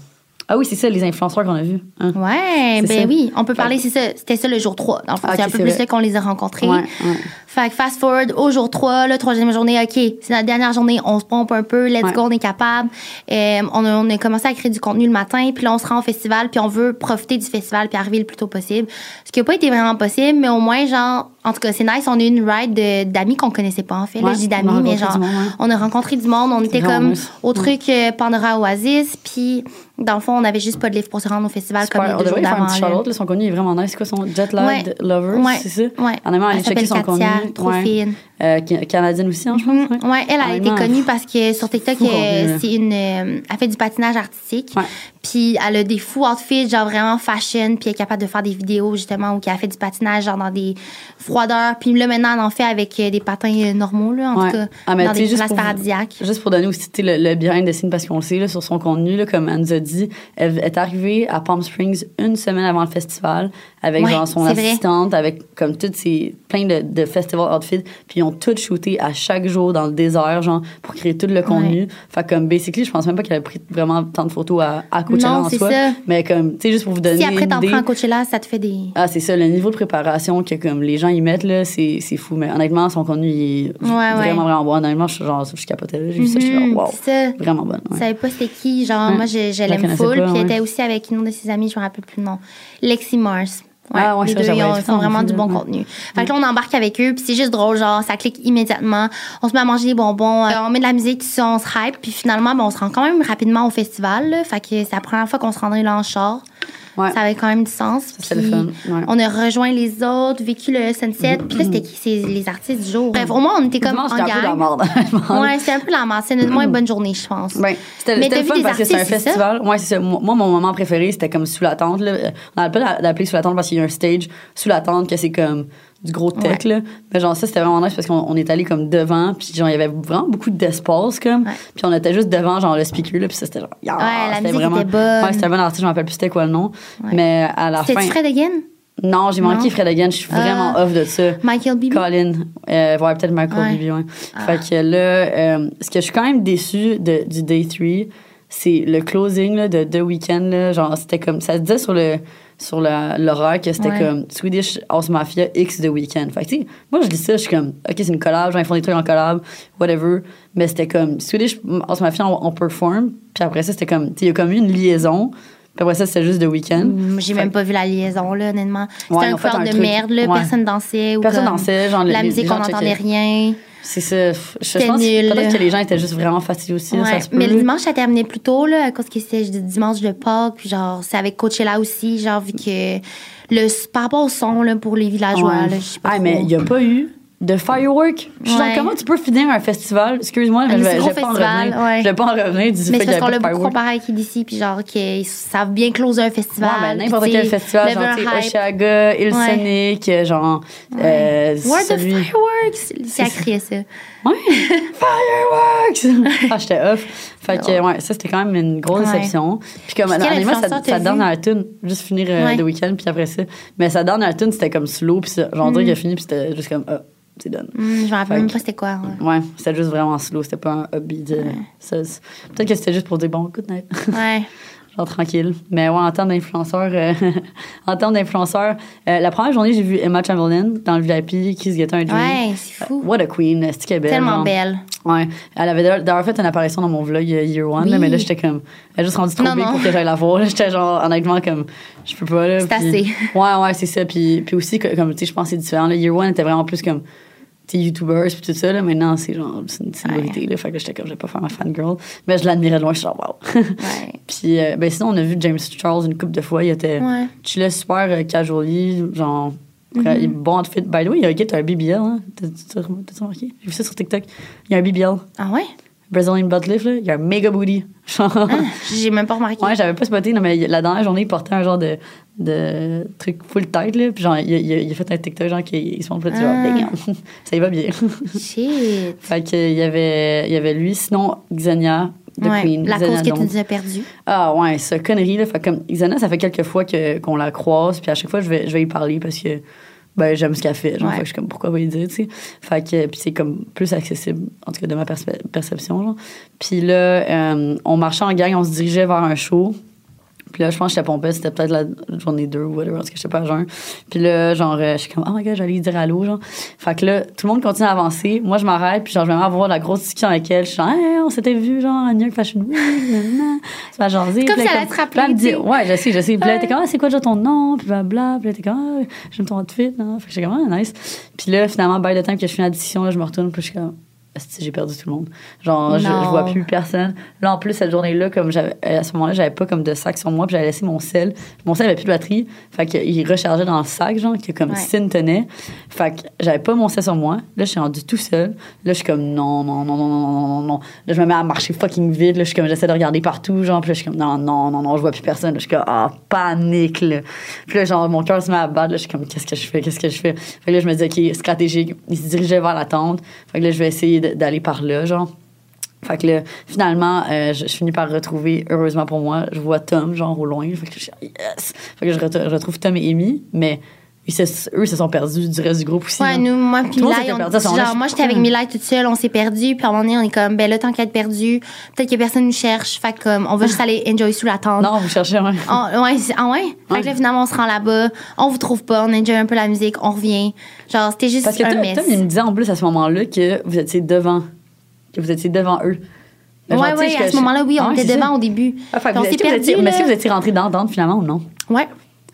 Ah oui, c'est ça, les influenceurs qu'on a vus. hein. Ouais, ben ça. oui, on peut parler, c'est ça, c'était ça le jour 3. Dans le fond, Ah, c'est un peu plus ça qu'on les a rencontrés. Ouais, ouais. Fait que fast forward au jour 3, la troisième journée, OK, c'est notre dernière journée, on se pompe un peu, let's Ouais. go, on est capable. Euh, on, a, on a commencé à créer du contenu le matin, puis là, on se rend au festival, puis on veut profiter du festival, puis arriver le plus tôt possible. Ce qui n'a pas été vraiment possible, mais au moins, genre, en tout cas, c'est nice, on a eu une ride de- d'amis qu'on connaissait pas, en fait. là, je dis d'amis, mais genre, du monde, ouais. on a rencontré du monde, on était comme au truc euh, Pandora Oasis, puis dans le fond, on n'avait juste pas de livre pour se rendre au festival comme les Super. On deux jours d'avant. petit là. Son contenu est vraiment nice. C'est quoi son Jet Lag Ouais. Lover? Ouais. C'est ça? Ouais. Honnêtement, allez Elle checker son contenu. trop Ouais. fine. Euh, ca- canadienne aussi, hein, je pense. ouais. Ouais, elle, a été connue parce que sur TikTok, euh, là. c'est une, euh, elle fait du patinage artistique. Puis elle a des fous outfits, genre vraiment fashion. Puis elle est capable de faire des vidéos, justement, où elle fait du patinage, genre dans des froideurs. Puis là, maintenant, elle en fait avec euh, des patins euh, normaux, là, en Ouais. tout cas, Ah, mais dans des places paradisiaques. Juste pour donner aussi le, le behind the scenes, parce qu'on le sait, là, sur son contenu, là, comme elle nous a dit, elle est arrivée à Palm Springs une semaine avant le festival avec Ouais, genre son vrai. assistante, avec comme toutes ces plein de, de festival outfits, puis ils ont tout shooté à chaque jour dans le désert, genre pour créer tout le contenu. Fait que, comme basically, je pense même pas qu'elle a pris vraiment tant de photos à, à Coachella Non, en c'est soi. ça. Mais comme, tu sais, juste pour vous donner Si après t'en prends un Coachella, ça te fait des. Ah, c'est ça, le niveau de préparation que comme les gens y mettent, là, c'est, fou. Mais honnêtement, son contenu, il est Ouais, ouais. vraiment, vraiment bon. Honnêtement, je, genre, je capotais. J'ai vu ça, je suis Mhm, genre, wow. C'est ça. Vraiment bonne. Je ouais. savais pas c'était qui. Genre, Ouais. moi, je, je la l'aime full. puis elle ouais. était aussi avec une de ses amies, je me rappelle plus le nom. Lexi Mars. Ouais, Ah ouais, les ça, deux, ils, ont- ils font vraiment du bon ouais. contenu. Fait que là, on embarque avec eux, puis c'est juste drôle, genre, ça clique immédiatement. On se met à manger des bonbons, euh, on met de la musique, on se hype, puis finalement, ben, on se rend quand même rapidement au festival. là. fait que c'est la première fois qu'on se rendrait là en char. Ouais. Ça avait quand même du sens. c'est le Puis fun, ouais. On a rejoint les autres, vécu le sunset. Puis là, c'était qui? C'est les artistes du jour. Bref, au moins, on était comme Dimanche, en c'était un peu la gang. merde, honnêtement. Ouais, c'était un peu la masse. C'était une moins bonne journée, je pense. Ben, c'était Mais c'était t'as le fun parce que c'est un festival. Ouais, c'est ça. Moi, mon moment préféré, c'était comme sous la tente. Là. On n'arrête pas d'appeler sous la tente parce qu'il y a un stage sous la tente que c'est comme du gros tech. Là. Mais genre, ça, c'était vraiment nice parce qu'on on est allé comme devant. Puis genre, il y avait vraiment beaucoup d'espace. comme. Ouais. Puis on était juste devant, genre, le speaker. Là, puis ça, c'était genre. yeah, la c'était musique était bonne. Ouais, c'était un bon artiste. Je me rappelle plus c'était quoi le nom. Ouais. Mais à la fin. C'était Fred again? Non, j'ai manqué. Fred again. Je suis vraiment Ah. off de ça. Michael Bibi? Colin, euh, ouais, peut-être Michael Ouais. Bibi, ouais. Ah. Fait que là, euh, ce que je suis quand même déçue de, du Day 3, c'est le closing là, de The Weeknd. Là, genre, c'était comme, ça se disait sur le sur l'horaire que c'était Ouais. comme Swedish House Mafia X The Weeknd. Fait que, moi, je dis ça, je suis comme, OK, c'est une collab, ils font des trucs en collab, whatever. Mais c'était comme Swedish House Mafia, on, on perform. Puis après ça, c'était comme, il y a comme eu une liaison. Puis après ça, c'était juste The Weeknd. Mm, J'ai même pas vu la liaison, là, honnêtement. C'était Ouais, un crowd de truc. merde, là. Ouais. Personne dansait. Ou Personne dansait, genre, La les- musique, les on n'entendait rien. C'est ça. Je, je pense nul. peut-être que les gens étaient juste vraiment fatigués aussi. Ouais. ça se peut. Mais le dimanche, ça terminait plus tôt, là, à cause que c'était dimanche de Pâques. Puis genre, c'est avec Coachella aussi, genre, vu que le, par rapport au son, là, pour les villageois, Ouais. là, je sais pas. Ah, mais il n'y a pas eu de firework. Je suis genre, comment tu peux finir un festival? Excuse-moi, mais je vais, je vais pas en revenir. ouais. Je vais pas en revenir du Mais fait c'est qu'il y qu'on pas l'a de comparé avec d'ici, puis genre, qu'ils savent bien closer un festival. Ouais, ben, n'importe quel festival, genre, tu sais, un hype. Oshaga, Hillsonic, genre, euh, Where the fireworks? C'est à crier ça. Ouais! Fireworks! ah, j'étais off. Fait que, ouais, ça, c'était quand même une grosse déception. Puis comme, influenceur sa, t'as sa vu? dernière tune, juste finir euh. The Weeknd, puis après ça. Mais sa dernière tune, c'était comme slow, puis ça, genre, on Mm. dirait qu'il a fini, puis c'était juste comme, Hum, je me rappelle même pas c'était quoi. ouais. Ouais, c'était juste vraiment slow, c'était pas un c'est- Peut-être que c'était juste pour dire, bon, good night. Ouais. genre tranquille. Mais ouais, en termes d'influenceurs, euh, en termes d'influenceurs, euh, la première journée, j'ai vu Emma Chamberlain dans le VIP, Kiss Get un Dream. Ouais, c'est fou. What a queen, c'est qu'elle est belle. Tellement genre. belle. Ouais. Elle avait d'ailleurs- fait une apparition dans mon vlog euh, Year One, là, mais là, j'étais comme. Elle a juste rendu trop Non, big non. pour que j'aille la voir. J'étais genre, honnêtement, comme. Je peux pas, là. C'est assez. Ouais, ouais, c'est ça. Puis, puis aussi, comme, tu sais, je pense que c'est différent. Là, Year One était vraiment plus comme. Tu sais, YouTubers, puis tout ça, là. Maintenant, c'est genre. C'est une célébrité, là. Fait que j'étais comme, je vais pas faire ma fangirl. Mais je l'admirais de loin, je suis genre, wow. Ouais. puis, euh, ben, sinon, on a vu James Charles une couple de fois. Il était. Ouais. Tu l'as super euh, casually, genre. Il est Bon outfit. By the way, il y a un gars qui a un BBL, hein. T'as remarqué? J'ai vu ça sur TikTok. Il y a un BBL. Ah ouais? Brazilian butt lift, là, il y a un méga booty. Genre, Ah, j'ai même pas remarqué. ouais, j'avais pas spoté, non, mais la dernière journée, il portait un genre de, de truc full tête, là. Puis genre, il, il, il a fait un TikTok, genre, qu'il se montre, vois, Ah. Damn. ça y va bien. Shit. fait que, il y avait, il y avait lui, sinon, Xenia, Ouais, Queen. la Xenia cause que tu nous as perdue. Ah ouais, ça, connerie, là. Fait comme, Xenia, ça fait quelques fois que, qu'on la croise, puis à chaque fois, je vais, je vais y parler parce que, ben, j'aime ce qu'elle fait. Genre, Ouais. fait que je suis comme, pourquoi pas y dire, tu sais. Fait que, puis c'est comme plus accessible, en tout cas, de ma perception, genre. Puis là, euh, on marchait en gang, on se dirigeait vers un show. Puis là, je pense que j'étais pompée, c'était peut-être la journée 2 ou whatever, parce que j'étais pas à jeun. Puis là, genre, euh, je suis comme, oh my god, j'allais dire allô, genre. Fait que là, tout le monde continue à avancer. Moi, je m'arrête, puis genre, je vais avoir la grosse discussion avec elle. Je suis genre, Hey, on s'était vu, genre, à New York Fashion Week, nanana. Ça va jaser. Comme si elle te elle me dit, rappeler, tu ouais, je sais, je sais. Puis là, Ouais. comme, ah, c'est quoi déjà ton nom? Puis blablabla. Puis là, était comme, ah, j'aime ton outfit. Hein? Fait que j'étais comme, ah, nice. Puis là, finalement, by the time que je finis la discussion, là, je me retourne, puis je suis comme, j'ai perdu tout le monde. Genre, je, je, vois plus personne. Là, en plus, cette journée-là, comme à ce moment-là, j'avais pas comme de sac sur moi, puis j'avais laissé mon sel. Mon sel avait plus de batterie. Fait qu'il rechargeait dans le sac, genre, que comme si ouais. tenait. Fait que j'avais pas mon sel sur moi. Là, je suis rendue tout seul. Là, je suis comme non, non, non, non, non, non, non, non. Là, je me mets à marcher fucking vite. Là, je suis comme, j'essaie de regarder partout, genre, puis là, je suis comme non, non, non, non, je vois plus personne. Là, je suis comme, ah, panique, là. Puis là, genre, mon cœur se met à battre. Là, je suis comme, qu'est-ce que je fais, qu'est-ce que je fais? Fait que là, je me dis, OK, stratégique. Il se dirigeait vers la tente. Fait que là, je vais essayer d'aller par là, genre. Fait que là, finalement, euh, je, je finis par retrouver, heureusement pour moi, je vois Tom, genre, au loin. Fait que je suis yes! Fait que je, ret- je retrouve Tom et Amy, mais ils se- eux se sont perdus du reste du groupe aussi. Ouais, là. nous, moi, puis s'était on- perdu genre, je moi, j'étais avec pas. Milay toute seule, on s'est perdu, puis à un moment donné, on est comme, ben là, tant qu'à être perdu, peut-être que personne nous cherche, fait comme, on va juste aller enjoy sous la tente. Non, vous cherchez, ouais. On- ouais, ah ouais? Fait que là, finalement, on se rend là-bas, on vous trouve pas, on enjoy un peu la musique, on revient. Genre, c'était juste Parce que un mess. Tom, il me disait en plus à ce moment-là que vous étiez devant. Que vous étiez devant eux. Genre, ouais, ouais, à ce moment-là, oui, on Ouais, était devant ça. au début. Ah, fait on s'est perdu, Mais est-ce que vous étiez rentrés dans Dante finalement ou non? Ouais.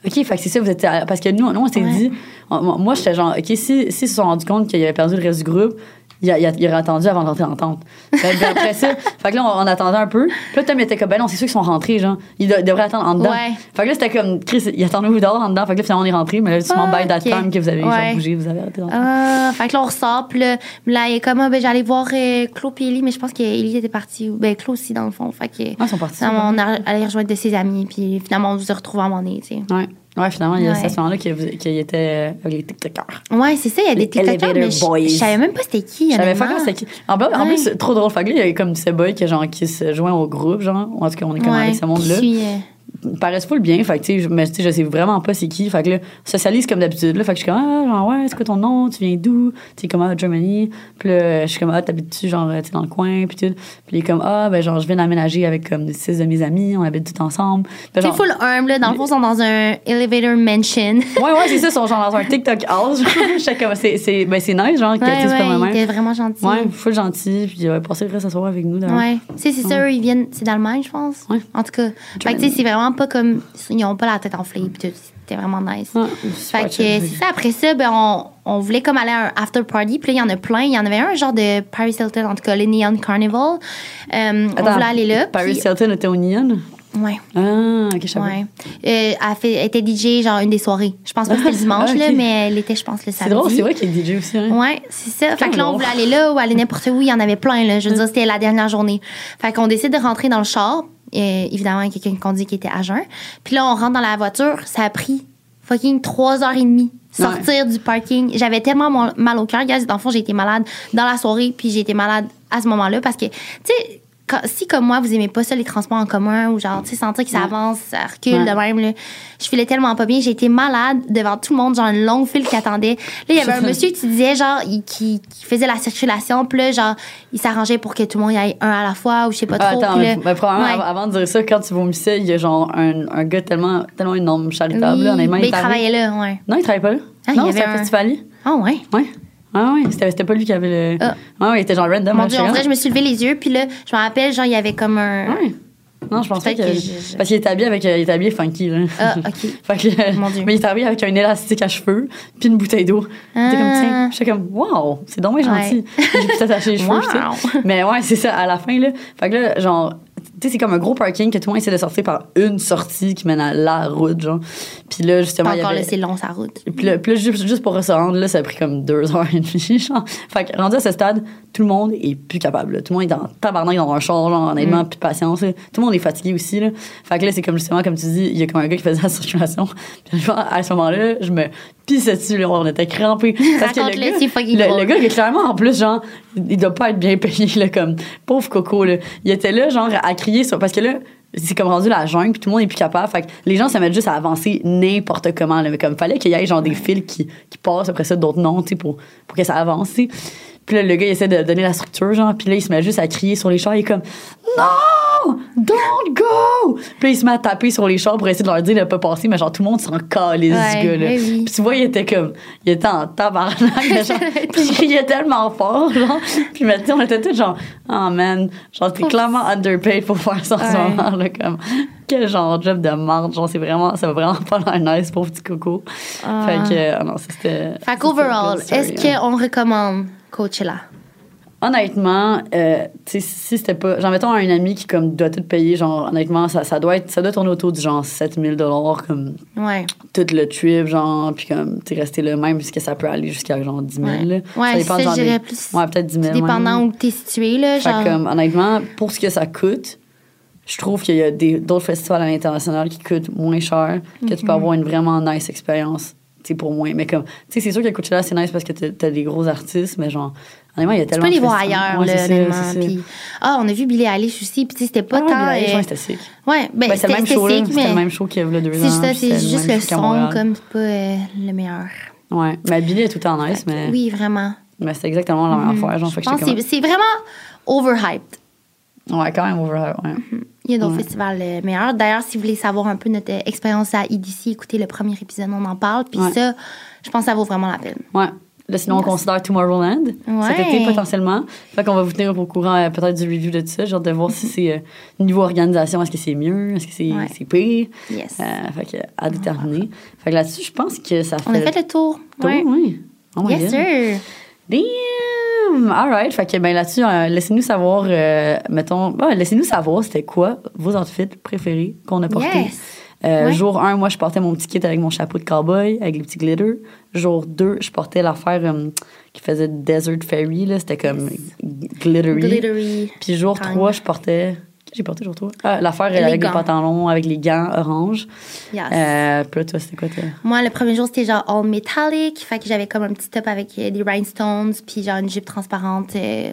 OK, fait que c'est ça, vous étiez. à- Parce que nous, nous on s'est Ouais. dit. on- moi, j'étais genre, OK, si, si ils se sont rendus compte qu'il avait perdu le reste du groupe, il, a- il, a- il aurait attendu avant d'entrer en tente. Fait que après ça, fait que là, on, on attendait un peu. Puis là, Tom était comme, ben non, c'est sûr qu'ils sont rentrés, genre. Ils de- devraient attendre en dedans. Ouais. Fait que là, c'était comme, Chris, il attendait où dehors, en dedans. Fait que là, finalement, on est rentrés. Mais là, c'est Ah, by that time que vous avez Ouais. bougé, vous avez arrêté. Ah, fait que là, on ressort, puis là, là, il est comme, ah, ben, j'allais voir euh, Claude et Ellie, mais je pense qu'Ellie était partie. Ben, Claude aussi, dans le fond. Fait que. Ah, ils sont partis. on a allé rejoindre de ses amis, puis finalement, on se retrouve à un moment donné, tu sais. Ouais. Ouais, finalement, il y a Ouais. ce moment-là qu'il vous- qu'il était euh, avec les TikTokers. Ouais, c'est ça, il y a des TikTokers, mais je- Boys. je savais même pas c'était qui. Je savais pas c'était qui. En, plus- en Ouais. plus, c'est trop drôle. Fait que là, il y a comme ce boy qui, genre, qui se joint au groupe, genre. En tout cas, on est comme Ouais, avec ce monde-là. qui Ils paraissent full bien. Fait que, tu sais, mais tu sais, je sais vraiment pas c'est qui. Fait que là, socialise comme d'habitude. Là, fait que je suis comme, ah, genre, ouais, c'est quoi ton nom? Tu viens d'où? Tu es comme, ah, Germany. Puis là, je suis comme, ah, t'habites-tu, genre, tu sais, dans le coin? Puis tout. Puis il est comme, ah, ben, genre, je viens d'aménager avec comme six de mes amis. On habite tout ensemble. C'est full humble, là. Dans le fond, ils sont dans un elevator mansion. Ouais, ouais, c'est ça, ils sont genre dans un TikTok house. C'est, c'est, ben, c'est nice, genre, que, sais, Ouais, il vraiment gentil. Ouais, full gentil. Puis il a passé le reste de la soirée avec nous. Ouais. Tu sais, c'est ça, ils viennent. C'est d'Allemagne, je pense. Ouais. En tout cas. Fait que, tu sais, c'est vraiment pas comme. Ils ont pas la tête enflée, puis tout. C'était vraiment nice. Ouais, Fait super que chill. c'est ça. Après ça, ben, on, on voulait comme aller à un after party. Puis là, il y en a plein. Il y en avait un genre de Paris Hilton, en tout cas, le Neon Carnival. Euh, on voulait aller là. Paris puis- Hilton était au Neon? Ouais. Ah, ok, je. Ouais. Euh, elle, fait, elle était DJ, genre, une des soirées. Je pense pas que c'était le dimanche, Ah, ok. là, mais elle était, je pense, le C'est samedi. drôle, c'est vrai qu'il est DJ aussi. Hein? Ouais, c'est ça. Fait que là, on voulait aller là ou aller n'importe où. Il y en avait plein, là. Je veux dire, c'était la dernière journée. Fait qu'on décide de rentrer dans le char. Et, évidemment, il y a quelqu'un qui conduit qui était à jeun. Puis là, on rentre dans la voiture. Ça a pris fucking trois heures et demie sortir du parking. J'avais tellement mal au cœur. Gars, dans le fond, j'ai été malade dans la soirée. Puis j'ai été malade à ce moment-là parce que, tu sais, quand- si comme moi, vous aimez pas ça, les transports en commun, ou genre, tu sais, sentir que ça avance, ça recule Ouais. de même, là, je filais tellement pas bien. J'ai été malade devant tout le monde, genre une longue file qui attendait. Là, il y avait un monsieur qui disait, genre, il- qui, qui faisait la circulation, puis là, genre, il s'arrangeait pour que tout le monde y aille un à la fois, ou je sais pas Ah, trop. attends, mais, mais probablement, Ouais. avant, de dire ça, quand tu vomissais, il y a genre un, un gars tellement, tellement une norme charitable. Oui, là, honnêtement, ben, il travaillait là, ouais. Non, il travaillait pas là. Ah, non, c'était un un- festivalier. Ah, ouais. Ouais. Ah, ouais, c'était, pas lui qui avait le. Ah. Ouais, ouais, il était genre random. Mon hein, Dieu, on dirait, je me suis levé les yeux, puis là, je me rappelle, genre, il y avait comme un. Ouais. Non, je pensais que. Que je- Parce qu'il était habillé avec. euh, Il était habillé funky, là. Ah, OK. fait que, Mon Dieu. Mais il était habillé avec un élastique à cheveux, puis une bouteille d'eau. J'étais comme, Ah. tiens, j'étais comme, wow, c'est dommage gentil. Ouais. J'ai pu t'attacher les cheveux, Wow. Mais ouais, c'est ça, à la fin, là. Fait que là, genre, tu sais, c'est comme un gros parking que tout le monde essaie de sortir par une sortie qui mène à la route, genre. Puis là, justement, y Encore avait- là, c'est long, sa route. puis là, puis là, juste, juste pour se rendre, là, ça a pris comme deux heures et demie, genre. Fait que rendu à ce stade, tout le monde est plus capable. là. Tout le monde est dans tabarnak dans un char, genre, honnêtement, plus de patience. là. Tout le monde est fatigué aussi, là. Fait que là, c'est comme justement, comme tu dis, il y a comme un gars qui faisait la circulation. Puis à ce moment-là, je me pissais dessus, là. On était crampés. Parce que le gars, le, gars, il est clairement, en plus, genre, il doit pas être bien payé, là, comme pauvre coco, là. Il était là, genre, à crier Parce que là, c'est comme rendu la jungle, puis tout le monde est plus capable. Fait que les gens se mettent juste à avancer n'importe comment. Là. Mais comme fallait qu'il y ait genre des fils qui, qui passent après ça d'autres noms, tu sais, pour, pour que ça avance. Puis là, le gars, il essaie de donner la structure, genre, puis là, il se met juste à crier sur les chars. Il est comme Non! Don't go! Puis il se met à taper sur les chars pour essayer de leur dire de pas passer, mais genre, tout le monde s'en calisse, Ouais, ce gars-là. oui, oui. Puis tu vois, il était comme, il était en tabarnak, mais genre, puis il criait tellement fort, genre. Puis maintenant, on était tous genre, oh man, genre, t'es clairement underpaid pour faire ça en ce moment, là, comme, quel genre de job de merde, genre, c'est vraiment, ça va vraiment pas l'air nice, pauvre petit coco. Ah. Fait que, ah non, c'était. Fait qu'overall, est-ce qu'on recommande Coachella? Honnêtement, euh, si c'était pas. Genre, mettons un ami qui, comme, doit tout payer, genre, honnêtement, ça, ça doit être, ça doit tourner autour du genre 7000 comme, Ouais. tout le trip, genre, puis comme, tu resté le même, puisque ça peut aller jusqu'à genre 10 000. Ouais. Ouais, dépend ça, genre je dirais des- plus- Ouais, peut-être 10 000. Dépendant ouais. où t'es situé, là, Fait genre. que, comme, honnêtement, pour ce que ça coûte, je trouve qu'il y a des- d'autres festivals à l'international qui coûtent moins cher, que tu peux Mhm. avoir une vraiment nice expérience sais, pour moins. Mais comme, tu sais, c'est sûr que Coachella, c'est nice parce que t'as des gros artistes, mais genre, honnêtement, il y a Tu tellement peux les de voir ailleurs, Ouais, là, c'est honnêtement. c'est. Puis, ah, on a vu Billie Eilish aussi, puis tu sais, c'était pas Ah, tant. Billie Eilish, euh, c'était sick. Ouais, ben, Ben, c'est le même c'était show, là. C'était le même show qu'il y avait deux c'est ans. c'est c'était juste le son, comme, c'est pas euh, le meilleur. Ouais. Mais Billy est tout temps nice, mais, Oui, vraiment. mais c'était exactement la même affaire. Genre, fait que c'est c'est vraiment overhyped. Ouais, quand même over, ouais. Il y a d'autres Ouais. festivals euh, meilleurs. D'ailleurs, si vous voulez savoir un peu notre euh, expérience à EDC, écoutez le premier épisode, on en parle. Puis Ouais. ça, je pense que ça vaut vraiment la peine. Ouais. Là, sinon, on considère Tomorrowland cet été potentiellement. Fait qu'on va vous tenir au courant euh, peut-être du review de tout ça. Hâte de voir si c'est euh, niveau organisation, est-ce que c'est mieux, est-ce que c'est Ouais. c'est pire? Yes. Euh, fait que à déterminer. Fait que là-dessus, je pense que ça fait. on a fait le tour. tour, Ouais. oui. Oh Yes, God. sir. Damn! All right. Fait que ben, là-dessus, euh, laissez-nous savoir, euh, mettons, ouais, laissez-nous savoir c'était quoi vos outfits préférés qu'on a portés. Yes. Euh, Ouais. Jour 1, moi, je portais mon petit kit avec mon chapeau de cowboy, avec les petits glitters. Jour 2, je portais l'affaire euh, qui faisait Desert Fairy, là. C'était comme glittery. Glittery. Puis jour Tang. 3, je portais. J'ai porté jour 3? Ah, l'affaire Les avec les gants. pantalons, avec les gants orange. Yes. Euh, puis là, toi, c'était quoi? toi? Moi, le premier jour, c'était genre all metallic. Fait que j'avais comme un petit top avec euh, des rhinestones, puis genre une jupe transparente euh,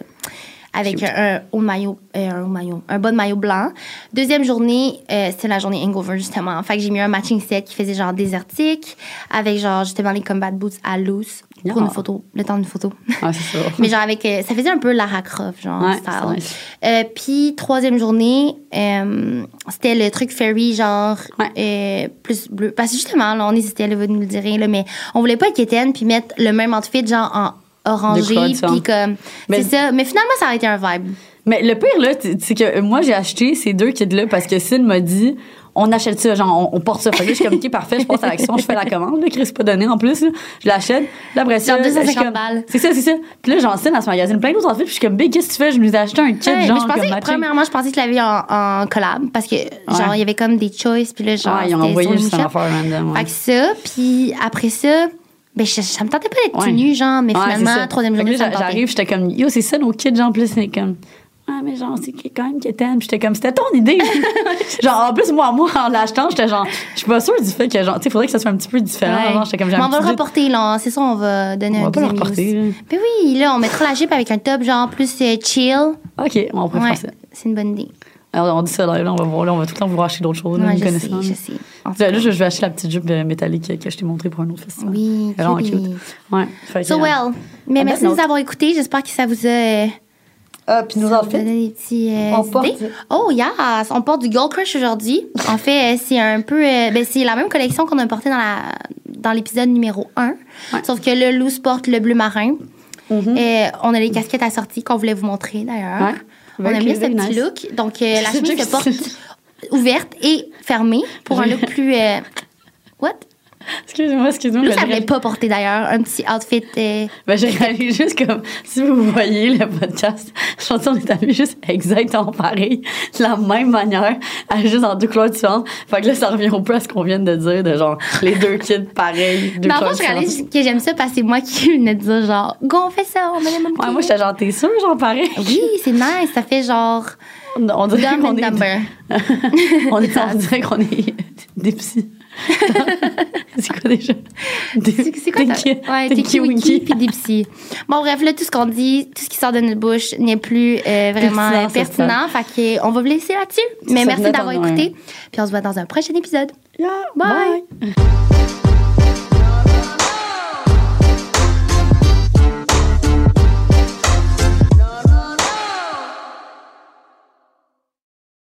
avec Cute. un, un haut maillot, euh, un maillot, un bas de maillot blanc. Deuxième journée, euh, c'était la journée hangover, justement. Fait que j'ai mis un matching set qui faisait genre désertique, avec genre justement les combat boots à loose pour une photo, le temps d'une photo. Ah, c'est ça. Mais genre avec. euh, ça faisait un peu Lara Croft, genre, Ouais, style. Euh, Puis, troisième journée, euh, c'était le truc fairy, genre, Ouais. plus bleu. Parce que justement, là, on hésitait, là, vous nous le direz, là, mais on voulait pas être puis mettre le même outfit, genre, en orangé, puis comme. Mais- C'est ça. Mais finalement, ça a été un vibe. Mais le pire, là, c'est que moi, j'ai acheté ces deux kits-là parce que Sid m'a dit on achète ça, genre, on, on porte ça. Fait que je suis comme, OK, parfait, je passe à l'action, je fais la commande. Là, Chris, pas donné en plus. là. Je l'achète. Là, après ça, Genre je suis 250 comme- balles. C'est ça, c'est ça. Puis là, j'en signe à ce magazine plein d'autres outfits. Puis je suis comme, Big, qu'est-ce que tu fais? Je nous ai acheté un kit, Ouais, genre, mais je pensais, comme matching. premièrement, je pensais que tu l'avais en, en collab parce que, genre, il y avait comme des choices, puis là, genre. Ouais, ils ont envoyé juste shop. affaire random. ouais. Fait que ça, puis après ça, ben, je- ça me tentait pas d'être nu, genre, mais finalement, troisième que journée. J'arrive, j'étais comme, yo, c'est ça nos kits, genre, plus c'est comme. Ah, mais genre, c'est quand même que t'aimes. Puis j'étais comme, c'était ton idée. genre, en plus, moi, moi, en l'achetant, j'étais genre, je suis pas sûre du fait que, genre, tu sais, faudrait que ça soit un petit peu différent. Ouais. Genre, j'étais comme, Mais un on va le reporter, là. C'est ça, on va donner On un va pas le reporter, là. Mais oui, là, on mettra la jupe avec un top, genre, plus euh, chill. OK, on pourrait Ouais, faire ça. c'est une bonne idée. Alors, on dit ça là, là, on va voir, là, on va tout le temps vous racheter d'autres choses, Ouais, je sais, je sais. Là, je, vais acheter la petite jupe euh, métallique que je t'ai montrée pour un autre festival. Oui, Elle est vraiment cute. Ouais. So euh, well. Mais on merci de nous avoir écoutés. J'espère que ça vous a. euh, puis nos outfits. euh, On porte-. Oh, yes! On porte du Gold Crush aujourd'hui. en fait, euh, c'est un peu. euh, ben, c'est la même collection qu'on a portée dans la dans l'épisode numéro 1. Ouais. Sauf que le loose porte le bleu marin. Mhm. Et on a les casquettes assorties qu'on voulait vous montrer d'ailleurs. Ouais. On a mis ce petit nice. look. Donc, euh, la chemise se porte ouverte et fermée pour un look plus. euh, What? Excusez-moi, excusez-moi. Lui, ça voulait pas porter d'ailleurs un petit outfit. euh, Ben, j'ai réalisé juste comme, si vous voyez le podcast, je pense qu'on est habillés juste exactement pareil, de la même manière, à juste en deux couleurs différentes. Fait que là, ça revient au peu à ce qu'on vient de dire, de genre, les deux kits pareils, deux Mais en je réalise que j'aime ça parce que c'est moi qui venais de dire genre, go, on fait ça, on met les mêmes Ouais, moi, j'étais genre, t'es sûre, genre, pareil? Oui, c'est nice. Ça fait genre On, on dirait qu'on est, on, est, on dirait qu'on est des psys. c'est quoi déjà? C'est quoi ki- Ouais, Tiki Wiki puis Dipsy. Bon, bref, là, tout ce qu'on dit, tout ce qui sort de notre bouche n'est plus euh, vraiment Pertinent, pertinent. Fait que, on va vous laisser là-dessus. Mais ça merci d'avoir écouté. Puis on se voit dans un prochain épisode. Yeah, Bye. bye.